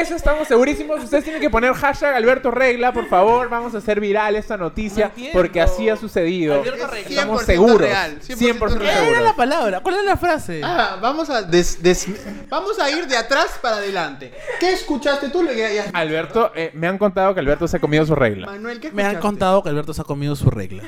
Eso estamos segurísimos. Ustedes tienen que poner hashtag Alberto Regla, por favor. Vamos a hacer viral esta noticia No porque así ha sucedido. Alberto Regla. Estamos 100% seguros. real, 100%, 100% ¿Qué era la palabra? ¿Cuál era la frase? Ah, vamos a des- des- vamos a ir de atrás para adelante. ¿Qué escuchaste tú? Alberto, eh, me han contado que Alberto se ha comido su regla. Manuel, ¿qué Me han escuchaste? contado que Alberto se ha comido su regla.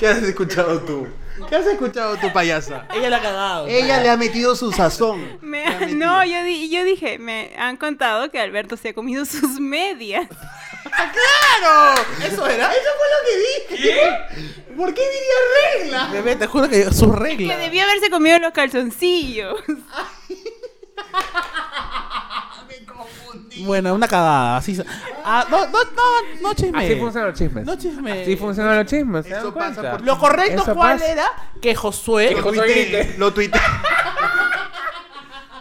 ¿Qué has escuchado tú? ¿Qué has escuchado tú, payasa? Ella la ha cagado. Ella le ha metido su sazón. Me- Le ha metido. no, yo, di- yo dije, me han contado que Alberto se ha comido sus medias. ¡Claro! ¿Eso era? Eso fue lo que dije. ¿Por qué diría regla? Bebé, te juro que su regla. Que debió haberse comido los calzoncillos. <laughs> Bueno, una cagada. Así. Ah, no, no, no, no chisme. Así funcionan los chismes. No chisme. Así funcionan los chismes. ¿se Eso pasa cuenta? por- Lo correcto, Eso ¿cuál pasa. era? Que Josué. Que Lo Josué grite. Lo tuiteé. <laughs>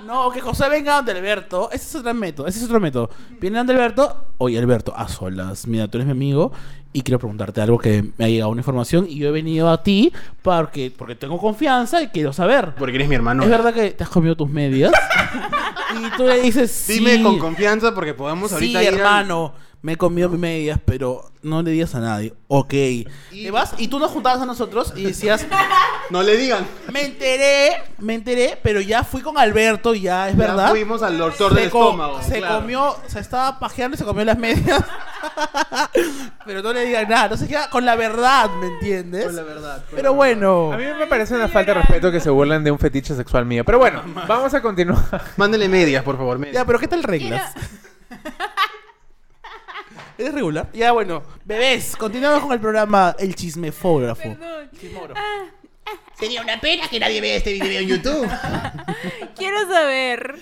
No, que José venga donde Alberto. Ese es otro método. Ese es otro método. Viene donde Alberto. Oye, Alberto, a solas. Mira, tú eres mi amigo y quiero preguntarte algo que me ha llegado una información y yo he venido a ti porque, porque tengo confianza y quiero saber. Porque eres mi hermano. ¿Es verdad que te has comido tus medias? <laughs> y tú le dices, sí. Dime con confianza porque podemos Sí, ahorita ir al- hermano, me he comido mis medias, pero no le digas a nadie. Ok. Te vas y tú nos juntabas a nosotros y decías, <laughs> No le digan. me enteré, me enteré, pero ya fui con Alberto y ya es Ya verdad. fuimos al doctor se del co- estómago. Se claro. comió, se estaba pajeando y se comió las medias. <laughs> pero no le digan nada, no se queda con la verdad, ¿me entiendes? Con la verdad, con Pero la bueno. A mí me parece una falta de respeto que se burlen de un fetiche sexual mío. Pero bueno, <laughs> vamos a continuar. Mándele medias, por favor. medias. Ya, pero ¿qué tal reglas? ¿Eres regular? Ya, bueno. Bebés, continuamos con el programa El Chismefógrafo. Chismógrafo. Sería una pena que nadie vea este video en YouTube. <laughs> Quiero saber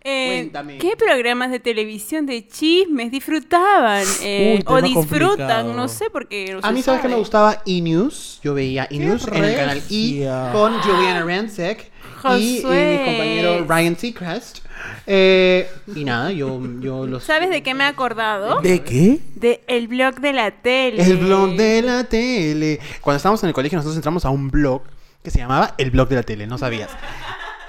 eh, Cuéntame. qué programas de televisión de chismes disfrutaban eh, Uy, o tema disfrutan, complicado. no sé, porque no A se mí, ¿sabes qué me gustaba? E-News. Yo veía E-News en el canal E con Juliana Rancic y, mi compañero Ryan Seacrest. Eh, y nada, yo, yo los... ¿Sabes de qué me he acordado? ¿De qué? De el blog de la tele. El blog de la tele. Cuando estábamos en el colegio, nosotros entramos a un blog que se llamaba El blog de la tele, no sabías.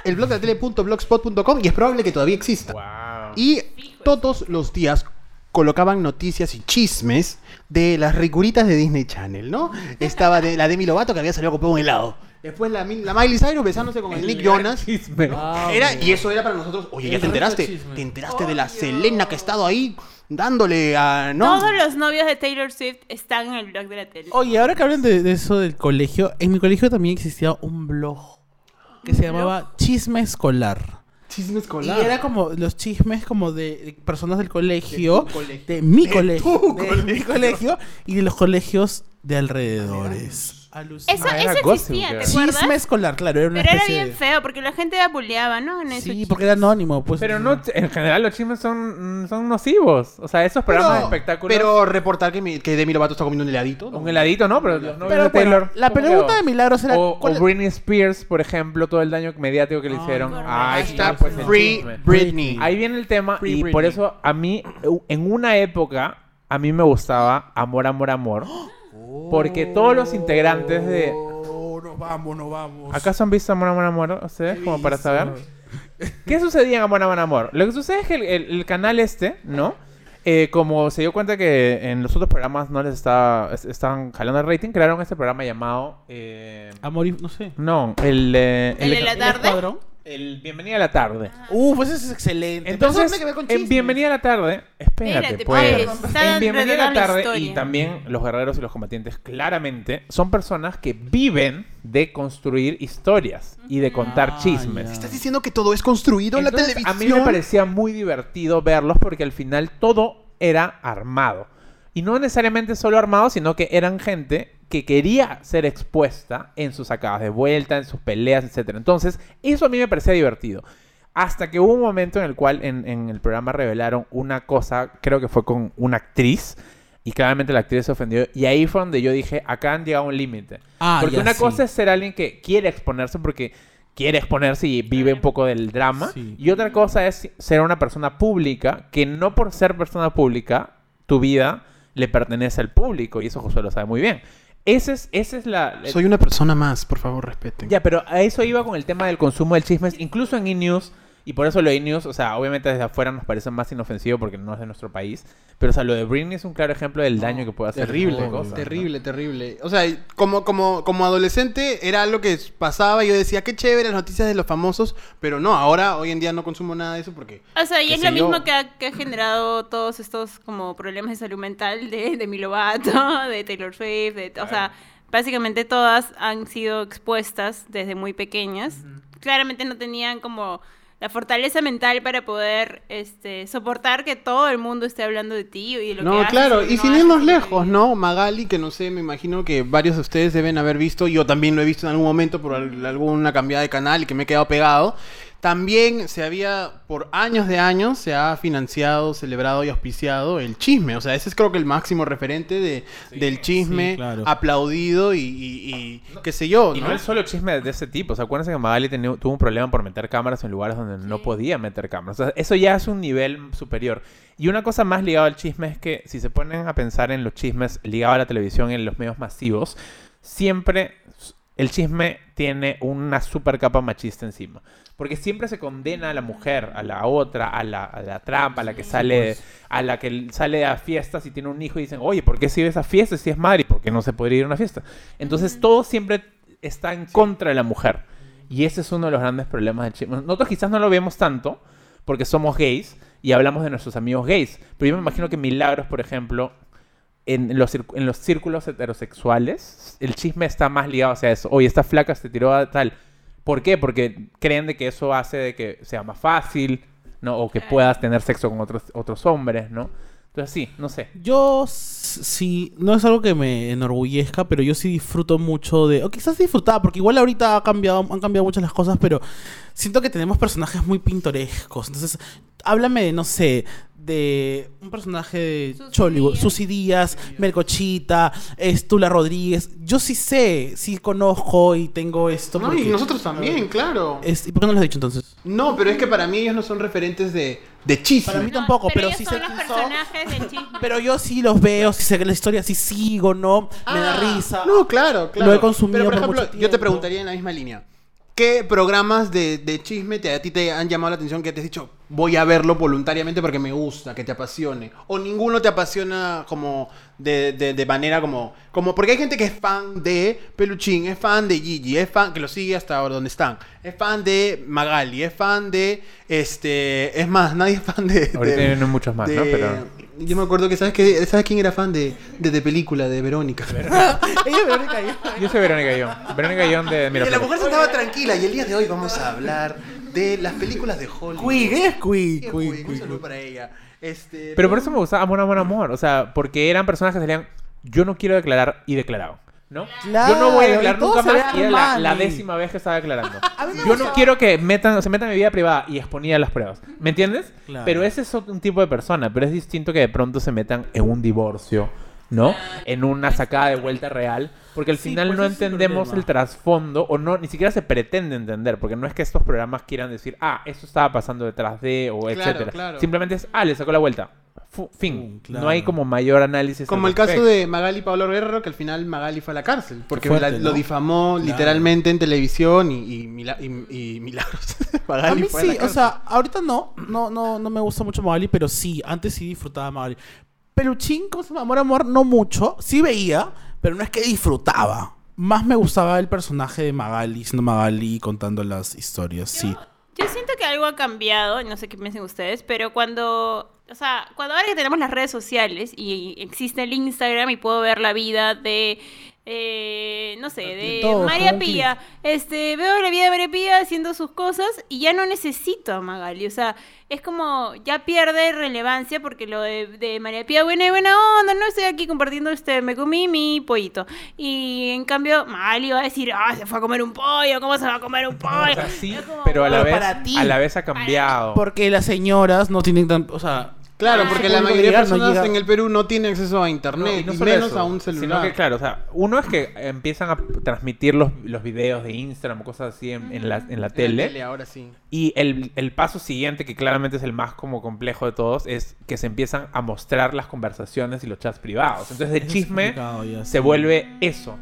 El blog de la tele.blogspot.com y es probable que todavía exista. Wow. Y todos los días colocaban noticias y chismes de las ricuritas de Disney Channel, ¿no? Estaba de la Demi Lovato que había salido a comprar un helado. Después la, Mi- la Miley Cyrus besándose con el Nick Jonas. Chisme. Era, y eso era para nosotros. Oye, ¿ya te enteraste? ¿Te enteraste de la Selena que ha estado ahí dándole a. ¿no? Todos los novios de Taylor Swift están en el blog de la tele. Oye, ahora que hablan de, de eso del colegio, en mi colegio también existía un blog que se llamaba Chisme Escolar. Chisme escolar. Y era como los chismes como de, personas del colegio, De colegio. de mi De colegio, tu de mi colegio. colegio y de los colegios de alrededores. Alucina. Eso, Ah, era eso Gossip existía, ¿te acuerdas? Chisme escolar, claro, era una Pero era especie bien de- feo porque la gente abuleaba, ¿no? En esos Sí, porque era anónimo, pues. Pero no, en general los chismes son, son nocivos. O sea, esos programas de espectáculos. Pero reportar que, mi- que Demi Lovato está comiendo un heladito. ¿no? un heladito, ¿no? Pero los novios Pero de bueno, Taylor. la ¿cómo pregunta quedó? de Milagros era, O, ¿cuál- o Britney Spears, por ejemplo, todo el daño mediático que le Ay, hicieron. correcto. Ahí está, pues, el Free chisme. Britney. Ahí viene el tema Free y Britney. por eso a mí, en una época, a mí me gustaba Amor, Amor, Amor. <gasps> <gasps> Porque todos los integrantes de... Oh, no vamos, no vamos. ¿Acaso han visto Amor, Amor, Amor? ¿Ustedes? Como para saber. ¿Qué sucedía en Amor, Amor, Amor? Lo que sucede es que el, el- el canal este, ¿no? Eh, como se dio cuenta que en los otros programas no les estaba, es- estaban jalando el rating, crearon este programa llamado... eh, Amor y... no sé. no, el... eh, ¿El de la ¿El tarde? escuadrón? El Bienvenida a la Tarde. Uh, pues ese es excelente. Eso Entonces, en. Bienvenida a la Tarde, espérate, Espérate, pues. pues, en Bienvenida a la Tarde historia. y también los guerreros y los combatientes claramente son personas que viven de construir historias y de contar Ah, chismes. ya. ¿Estás diciendo que todo es construido en la Entonces, televisión? A mí me parecía muy divertido verlos porque al final todo era armado. Y no necesariamente solo armado, sino que eran gente que quería ser expuesta en sus sacadas de vuelta, en sus peleas, etc. Entonces, eso a mí me parecía divertido. Hasta que hubo un momento en el cual en, en el programa revelaron una cosa, creo que fue con una actriz, y claramente la actriz se ofendió. Y ahí fue donde yo dije, acá han llegado a un límite. Ah, porque ya, una sí. cosa es ser alguien que quiere exponerse porque quiere exponerse y vive un poco del drama. Sí. Y otra cosa es ser una persona pública que no por ser persona pública, tu vida le pertenece al público. Y eso Josué lo sabe muy bien. Ese es, esa es la... Soy una persona más, por favor, respeten. Ya, pero a eso iba con el tema del consumo del chisme, incluso en E-News, y por eso lo de E-News, o sea, obviamente desde afuera nos parece más inofensivo porque no es de nuestro país, pero o sea, lo de Britney es un claro ejemplo del daño que puede hacer. Terrible, de cosas, ¿no? terrible, terrible. O sea, como, como, como adolescente era algo que pasaba y yo decía, qué chévere las noticias de los famosos, pero no, ahora, hoy en día no consumo nada de eso porque... O sea, y es lo mismo que ha, que ha generado todos estos como problemas de salud mental de Demi Lovato, <laughs> de Taylor Swift, de, o sea, básicamente todas han sido expuestas desde muy pequeñas. Claramente no tenían como la fortaleza mental para poder este, soportar que todo el mundo esté hablando de ti y lo que No, haces claro, que y no sin haces, irnos que lejos. ¿no? Magali, que no sé, me imagino que varios de ustedes deben haber visto, yo también lo he visto en algún momento por al- alguna cambiada de canal y que me he quedado pegado. También se había, por años de años, se ha financiado, celebrado y auspiciado el chisme. O sea, ese es creo que el máximo referente de, del chisme, sí, claro. aplaudido y, y- y qué sé yo, Y ¿no? no es solo chisme de ese tipo. O sea, acuérdense que Magali tenía- tuvo un problema por meter cámaras en lugares donde no podía meter cámaras. O sea, eso ya es un nivel superior. Y una cosa más ligada al chisme es que si se ponen a pensar en los chismes ligados a la televisión en los medios masivos, siempre el chisme tiene una super capa machista encima. Porque siempre se condena a la mujer, a la otra, a la, a la trampa, a la que sale, a la que sale a fiestas y tiene un hijo y dicen, oye, ¿por qué si ves a fiestas si es madre? ¿Y por qué no se podría ir a una fiesta? Entonces todo siempre está en contra de la mujer. Y ese es uno de los grandes problemas del chisme. Nosotros quizás no lo vemos tanto porque somos gays y hablamos de nuestros amigos gays. Pero yo me imagino que Milagros, por ejemplo, en los, en los círculos heterosexuales, el chisme está más ligado hacia eso. Oye, esta flaca se tiró a tal. ¿Por qué? Porque creen de que eso hace de que sea más fácil, ¿no? O que puedas tener sexo con otros, otros hombres, ¿no? Entonces sí, no sé. Yo sí, no es algo que me enorgullezca, pero yo sí disfruto mucho de... O quizás disfrutaba, porque igual ahorita ha cambiado, han cambiado muchas las cosas, pero siento que tenemos personajes muy pintorescos. Entonces, háblame de, no sé, de un personaje de Chollywood, Díaz. Susy Díaz, Melcochita, Estula Rodríguez. Yo sí sé, sí conozco y tengo esto. No, y nosotros también, claro. Es- ¿Y por qué no lo has dicho entonces? No, pero es que para mí ellos no son referentes de, de chisme. Para mí No, tampoco, pero sí sé quién son. Pero yo sí los veo, sí sé que la historia, sí sigo, ¿no? Me da Ah, risa. No, claro, claro. Lo he consumido Pero, por por ejemplo, mucho yo te preguntaría en la misma línea. ¿Qué programas de, de chisme te, a ti te han llamado la atención que te has dicho, voy a verlo voluntariamente porque me gusta, que te apasione? ¿O ninguno te apasiona como de, de- de manera como, como... Porque hay gente que es fan de Peluchín, es fan de Gigi, es fan, que lo sigue hasta ahora donde están, es fan de Magali, es fan de... este Es más, <laughs> nadie es fan de... Ahorita de- vienen muchos más, ¿no? Pero... Yo me acuerdo que, ¿sabes, qué? ¿sabes quién era fan de, de, de película, de Verónica? <laughs> Ella es Verónica. Yo soy Verónica Guillón. Verónica Guillón de Que la mujer se estaba tranquila y el día de hoy vamos a hablar de las películas de Hollywood. Quig, ella es Quig, Un saludo para ella. Este, Pero por eso me gustaba Amor, Amor, Amor. O sea, porque eran personas que salían, yo no quiero declarar y declaraba. ¿No? Claro, yo no voy a declarar nunca más y era la, décima vez que estaba declarando. <laughs> Yo no quiero que metan, se metan en mi vida privada y exponía las pruebas. ¿Me entiendes? Claro. Pero ese es otro- un tipo de persona. Pero es distinto que de pronto se metan en un divorcio, ¿no? En una sacada de vuelta real. Porque al Sí, final pues no entendemos el trasfondo o no, ni siquiera se pretende entender. Porque no es que estos programas quieran decir, ah, esto estaba pasando detrás de, o Claro, etcétera. claro. Simplemente es, ah, le sacó la vuelta. Fin. Mm, claro. No hay como mayor análisis. como el caso de Magali y Pablo Guerrero, que al final Magali fue a la cárcel. Porque Fuerte, la- ¿no? lo difamó Claro. literalmente en televisión y, y, mila- y- y milagros. <laughs> A Magali mí fue a sí, la o sea, ahorita no, no, no, no me gusta mucho Magali, pero sí, antes sí disfrutaba Magali. Peluchín, ¿cómo se llama? Amor, amor, no mucho, sí veía, pero no es que disfrutaba. Más me gustaba el personaje de Magali, siendo Magali y contando las historias, sí. Yo siento que algo ha cambiado, no sé qué piensen ustedes, pero cuando, o sea, cuando ahora que tenemos las redes sociales y existe el Instagram y puedo ver la vida de eh, no sé, De todo, María Pía. Este, veo la vida de María Pía haciendo sus cosas y ya no necesito a Magali. O sea, es como ya pierde relevancia porque lo de, de María Pía, buena y buena onda, no estoy aquí compartiendo este, me comí mi pollito. Y en cambio, Magali va a decir, ah, se fue a comer un pollo, ¿cómo se va a comer un pollo? <laughs> O sea, sí, como- pero a la vez, para ti. a la vez ha cambiado. Porque las señoras no tienen tanto, o sea, Claro, Ah, porque la mayoría de no personas en el Perú no tiene acceso a No, internet, y no y menos eso, a un Sino celular. que, claro, o sea, uno es que empiezan a transmitir los, los videos de Instagram o cosas así en, en la, en la En la tele. ahora sí. Y el, el paso siguiente, que claramente es el más como complejo de todos, es que se empiezan a mostrar las conversaciones y los chats privados. Entonces el chisme se vuelve eso.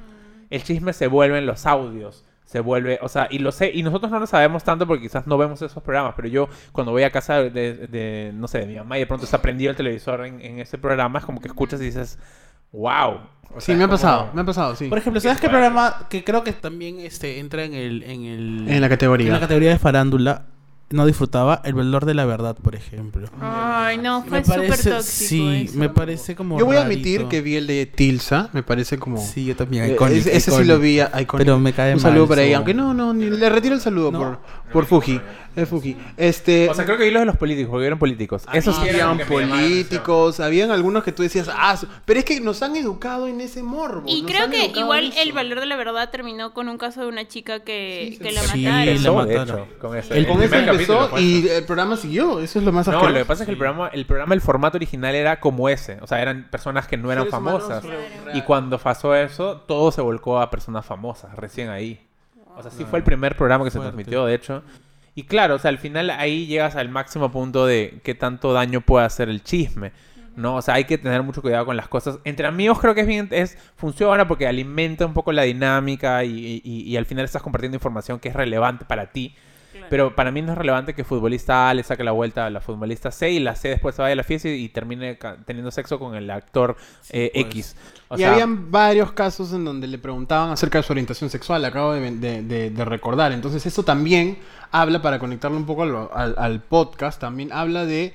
El chisme se vuelve en los audios. Se vuelve, o sea, y lo sé, y nosotros no lo sabemos tanto porque quizás no vemos esos programas, pero yo cuando voy a casa de, de, no sé, de mi mamá y de pronto está prendido el televisor en, en ese programa, es como que escuchas y dices, wow. O Sí, sea, me ha como- pasado, me ha pasado, sí. Por ejemplo, ¿sabes qué programa que creo que también este, entra en el, en el En la categoría. en la categoría de farándula? No disfrutaba el valor de la verdad, por ejemplo. Ay, no, fue Me súper parece, tóxico. sí, eso. me parece como Yo voy a rarito. admitir que vi el de Tilsa, me parece como... Sí, yo también. Eh, iconic, ese, ese sí lo vi, a- iconic. Pero me cae Un mal saludo por ahí, su- aunque no, no, ni- le retiro el saludo No. por, por Fuji. Es Fuji. Este, O sea, creo que vi los de los políticos, porque eran políticos. Eso sí era habían lo que me llamaba la atención. políticos, habían algunos que tú decías, ah, pero es que nos han educado en ese morbo. Y nos creo que igual eso. el valor de la verdad terminó con un caso de una chica que, Sí, sí, que sí. la Sí, mataron. la Empezó, de mataron. con ese. El- Con el eso y el programa siguió, eso es lo más No, asqueroso. lo que pasa es que el programa, el programa, el formato original era como ese. O sea, eran personas que no eran Seres famosas. Y cuando pasó eso, todo se volcó a personas famosas, recién ahí. O sea, sí fue el primer programa que se Fuerte. transmitió, de hecho. Y claro, o sea, al final ahí llegas al máximo punto de qué tanto daño puede hacer el chisme. ¿no? O sea, hay que tener mucho cuidado con las cosas. Entre amigos creo que es bien, es, funciona porque alimenta un poco la dinámica y, y- y al final estás compartiendo información que es relevante para ti. Pero para mí no es relevante que futbolista A le saque la vuelta a la futbolista C y la C después se vaya a la fiesta y, y termine teniendo sexo con el actor eh, pues. X. O y sea, habían varios casos en donde le preguntaban acerca de su orientación sexual, acabo de, de- de- de recordar. Entonces eso también habla, para conectarlo un poco al, al- al podcast, también habla de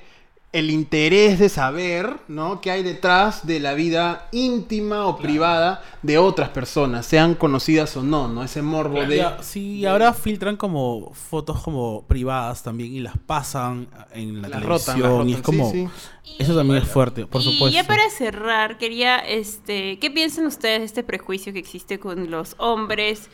el interés de saber, ¿no? qué hay detrás de la vida íntima o privada de otras personas, sean conocidas o no, ¿no? Ese morbo de... Ya, sí, ahora filtran como fotos como privadas también y las pasan en la Las televisión rotan, las y es como sí, eso también es fuerte, por y supuesto. ya para cerrar, quería, este, ¿qué piensan ustedes de este prejuicio que existe con los hombres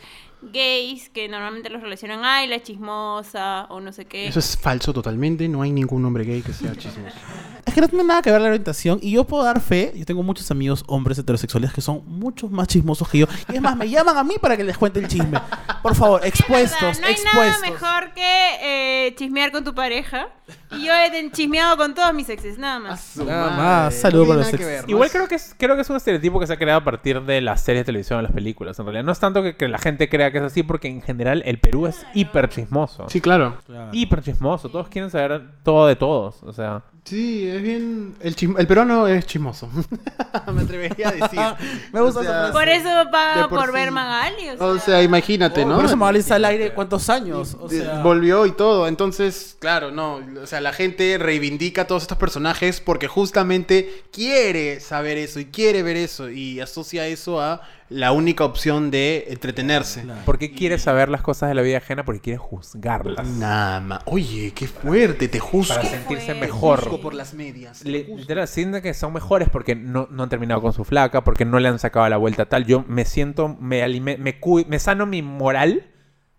gays que normalmente los relacionan, ay, la chismosa o no sé qué? Eso es falso totalmente, no hay ningún hombre gay que sea chismoso. <laughs> Es que no tiene nada que ver la orientación y yo puedo dar fe, yo tengo muchos amigos hombres heterosexuales que son muchos más chismosos que yo y es más, me llaman a mí para que les cuente el chisme. Por favor, Es expuestos, no hay expuestos. nada mejor que eh, chismear con tu pareja. Y yo he chismeado con todos mis exes, nada más. Nada más, saludo para los los ex. Igual creo que, es, creo que es un estereotipo que se ha creado a partir de las series de televisión o las películas. En realidad, no es tanto que, que la gente crea que es así, porque en general el Perú es hiper chismoso. Sí, claro. Claro. Hiper chismoso. Todos quieren saber todo de todos. O sea, Sí, es bien... El, chism- el peruano es chismoso. <laughs> Me atrevería a decir. <laughs> Me gusta O sea. Por eso de paga por por, sí. ver Magali. O sea, O sea, imagínate, ¿no? Por eso Magali está al aire cuántos años, o De- sea, Volvió y todo. Entonces, claro, no. O sea, la gente reivindica a todos estos personajes porque justamente quiere saber eso y quiere ver eso y asocia eso a la única opción de entretenerse. Claro. ¿por qué quieres saber las cosas de la vida ajena? Porque quieres juzgarlas. Nada más. Oye, qué fuerte, te juzgo. Para sentirse mejor. Juzgo por las medias. Le- literal, sienten que son mejores porque no, no han terminado con su flaca, porque no le han sacado la vuelta tal. Yo me siento, me, alime- me, cu- me sano mi moral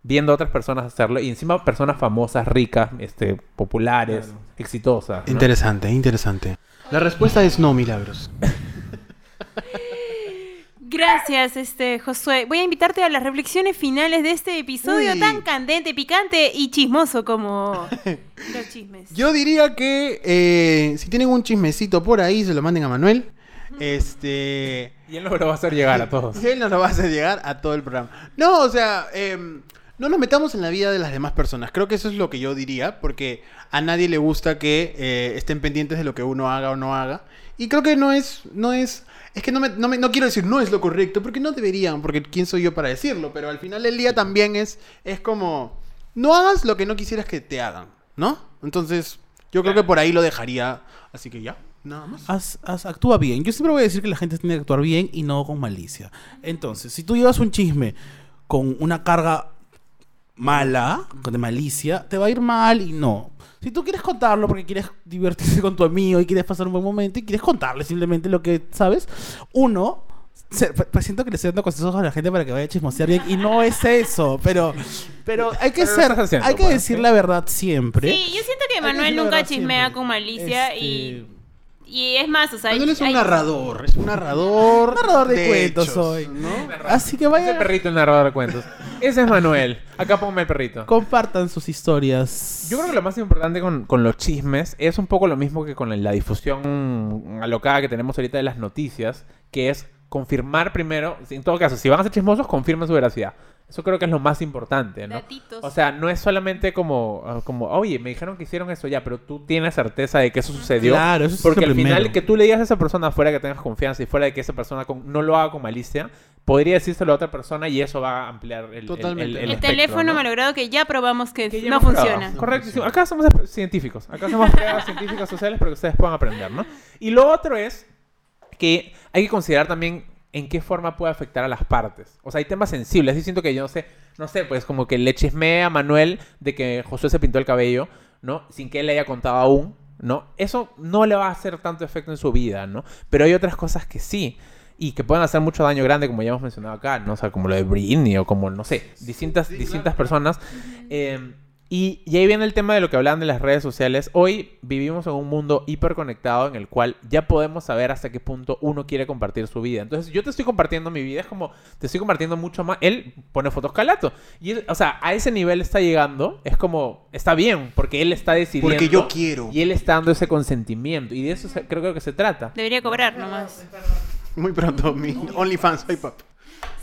viendo a otras personas hacerlo y encima personas famosas, ricas, este, populares, exitosas. ¿no? Interesante, interesante. La respuesta es no, milagros. <laughs> Gracias, este Josué. Voy a invitarte a las reflexiones finales de este episodio Uy. tan candente, picante y chismoso como <laughs> los chismes. Yo diría que eh, si tienen un chismecito por ahí, se lo manden a Manuel. Este. Y él no lo va a hacer llegar a todos. Y <laughs> él nos lo va a hacer llegar a todo el programa. No, o sea, em, no nos metamos en la vida de las demás personas. Creo que eso es lo que yo diría, porque a nadie le gusta que eh, estén pendientes de lo que uno haga o no haga. Y creo que no es, no es, es que no, me, no, me- no quiero decir no es lo correcto, porque no deberían, porque quién soy yo para decirlo. Pero al final del día también es, es como, no hagas lo que no quisieras que te hagan, ¿no? Entonces, yo creo que por ahí lo dejaría. Así que ya. Nada más. Actúa bien. Yo siempre voy a decir que la gente tiene que actuar bien y no con malicia. Entonces, si tú llevas un chisme con una carga mala, de malicia, te va a ir mal y no. Si tú quieres contarlo porque quieres divertirse con tu amigo y quieres pasar un buen momento y quieres contarle simplemente lo que sabes, uno, se- pues, pues siento que le estoy dando consejos a la gente para que vaya a chismosear bien y no es eso, pero, pero hay que Pero ser, hay que pues, decir ¿sí? la verdad siempre. Sí, yo siento que Manuel nunca chismea siempre. con malicia Este, y, y es más, o sea... Manuel es un hay- narrador, es un narrador. Narrador de cuentos hechos, soy. ¿no? Así que Ese vayan, perrito el narrador de cuentos. Ese es Manuel. Acá ponme el perrito. compartan sus historias. Yo creo que lo más importante con, con los chismes es un poco lo mismo que con la difusión alocada que tenemos ahorita de las noticias, que es confirmar primero, en todo caso, si van a ser chismosos, confirmen su veracidad. Eso creo que es lo más importante, ¿no? Datitos. O sea, no es solamente como, ah, como, oye, me dijeron que hicieron eso ya, pero tú tienes certeza de que eso sucedió. Claro, eso es Porque al final primero. que tú le digas a esa persona fuera que tengas confianza y fuera de que esa persona con- no lo haga con malicia, podría decírselo a otra persona y eso va a ampliar el, el- Totalmente. el, el, el espectro, teléfono ¿no? malogrado que ya probamos que, Que ya no hemos probado. funciona. Correctísimo. Acá somos científicos. Acá somos <laughs> pruebas científicas sociales para que ustedes puedan aprender, ¿no? Y lo otro es que hay que considerar también en qué forma puede afectar a las partes. O sea, hay temas sensibles. Así siento que yo no sé, no sé, pues como que le chismea a Manuel de que Josué se pintó el cabello, ¿no? Sin que él le haya contado aún, ¿no? Eso no le va a hacer tanto efecto en su vida, ¿no? Pero hay otras cosas que sí. Y que pueden hacer mucho daño grande, como ya hemos mencionado acá, ¿no? O sea, como lo de Britney o como, no sé, distintas, distintas personas. Eh, y, y ahí viene el tema de lo que hablaban de las redes sociales. Hoy vivimos en un mundo hiperconectado en el cual ya podemos saber hasta qué punto uno quiere compartir su vida. Entonces, yo te estoy compartiendo mi vida, es como te estoy compartiendo mucho más. Él pone fotos calato. Y, él- o sea, a ese nivel está llegando. Es como, está bien, porque él está decidiendo. Porque yo quiero. Y él está dando ese consentimiento. Y de eso se- creo que se trata. Debería cobrar nomás. Muy pronto, mi OnlyFans soy pop.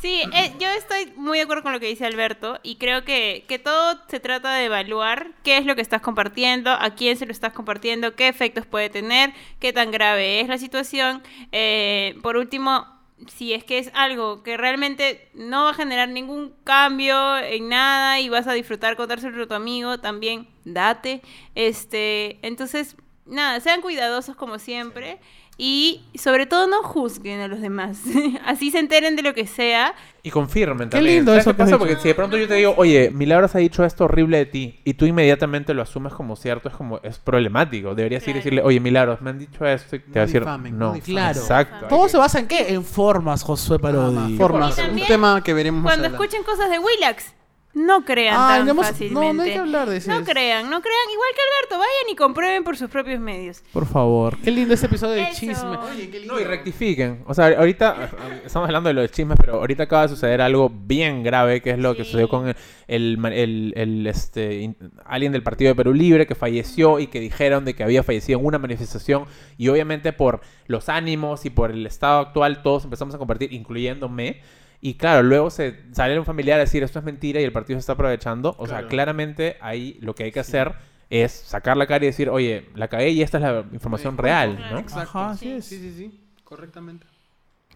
Sí, eh, yo estoy muy de acuerdo con lo que dice Alberto y creo que, que todo se trata de evaluar qué es lo que estás compartiendo, a quién se lo estás compartiendo, qué efectos puede tener, qué tan grave es la situación. Eh, por último, si es que es algo que realmente no va a generar ningún cambio en nada y vas a disfrutar contárselo a tu amigo, también date. Este, entonces, nada, sean cuidadosos como siempre. Y sobre todo no juzguen a los demás. <laughs> Así se enteren de lo que sea. Y confirmen Qué también. lindo ¿Sabes eso qué que has pasa? dicho. Porque si de pronto yo te digo, oye, Milagros ha dicho esto horrible de ti, y tú inmediatamente lo asumes como cierto, es como, es problemático. Deberías ir y Claro. decirle, oye, Milagros, me han dicho esto, y te va a decir, difamen, no. no difamen. Claro. Exacto. ¿Todo se basa en qué? En formas, Josué Parodi. Formas. Un también, tema que veremos más Cuando adelante. escuchen cosas de Willax, no crean Ay, tan no hemos- fácilmente. no, no hay que hablar de eso. No crean, no crean. Igual que Alberto, vayan y comprueben por sus propios medios. Por favor. Qué lindo ese episodio de Eso. chisme. No, y rectifiquen. O sea, ahorita estamos hablando de los chismes, pero ahorita acaba de suceder algo bien grave, que es lo que Sí. sucedió con el, el, el- el, este, in- alguien del Partido de Perú Libre que falleció y que dijeron de que había fallecido en una manifestación. Y obviamente por los ánimos y por el estado actual, todos empezamos a compartir, incluyéndome. Y claro, luego se sale un familiar a decir esto es mentira y el partido se está aprovechando. O sea, claramente ahí lo que hay que hacer es sacar la cara y decir, oye, la cagué y esta es la información real, ¿no? Exacto. Ajá, sí, sí, sí, sí. Correctamente.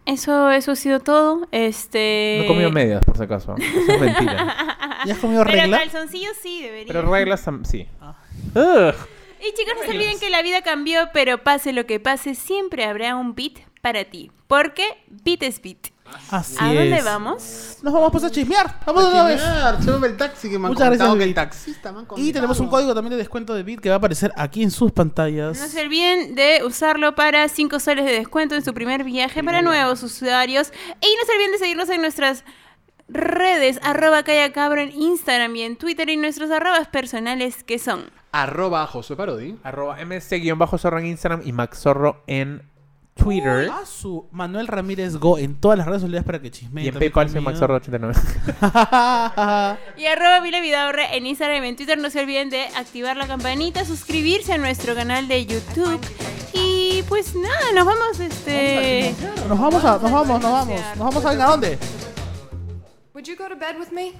Eso, eso ha sido todo. Este. No he comido medias, por si acaso. Eso es <laughs> mentira. ¿Ya has comido Pero regla? calzoncillos sí debería. Pero reglas sí. Ah. Y chicos, no se olviden que la vida cambió, pero pase lo que pase, siempre habrá un beat para ti. Porque beat es beat. Así ¿A dónde es. vamos? Nos vamos pues a chismear. Vamos de una vez. Chismear, súbeme el taxi que me han Muchas gracias, contado que el Vivi. taxista me han Y tenemos un código también de descuento de Bit que va a aparecer aquí en sus pantallas. No se olviden de usarlo para 5 soles de descuento en su primer viaje para nuevos usuarios. Y no se olviden de seguirnos en nuestras redes, arroba Calla Cabro en Instagram y en Twitter y nuestros arrobas personales que son. Arroba Josué Parodi. Arroba mc-zorro en Instagram y maxzorro en Twitter. A su Manuel Ramírez Go en todas las redes sociales para que chismeen. y en PayPal soy conmigo. maxzorro89. <laughs> Y arroba Vila Vidaurre en Instagram y en Twitter. No se olviden de activar la campanita, suscribirse a nuestro canal de YouTube. Y pues nada, nos vamos este. Nos vamos a, nos vamos, nos vamos. Nos vamos a ver a dónde. Would you go to bed with me?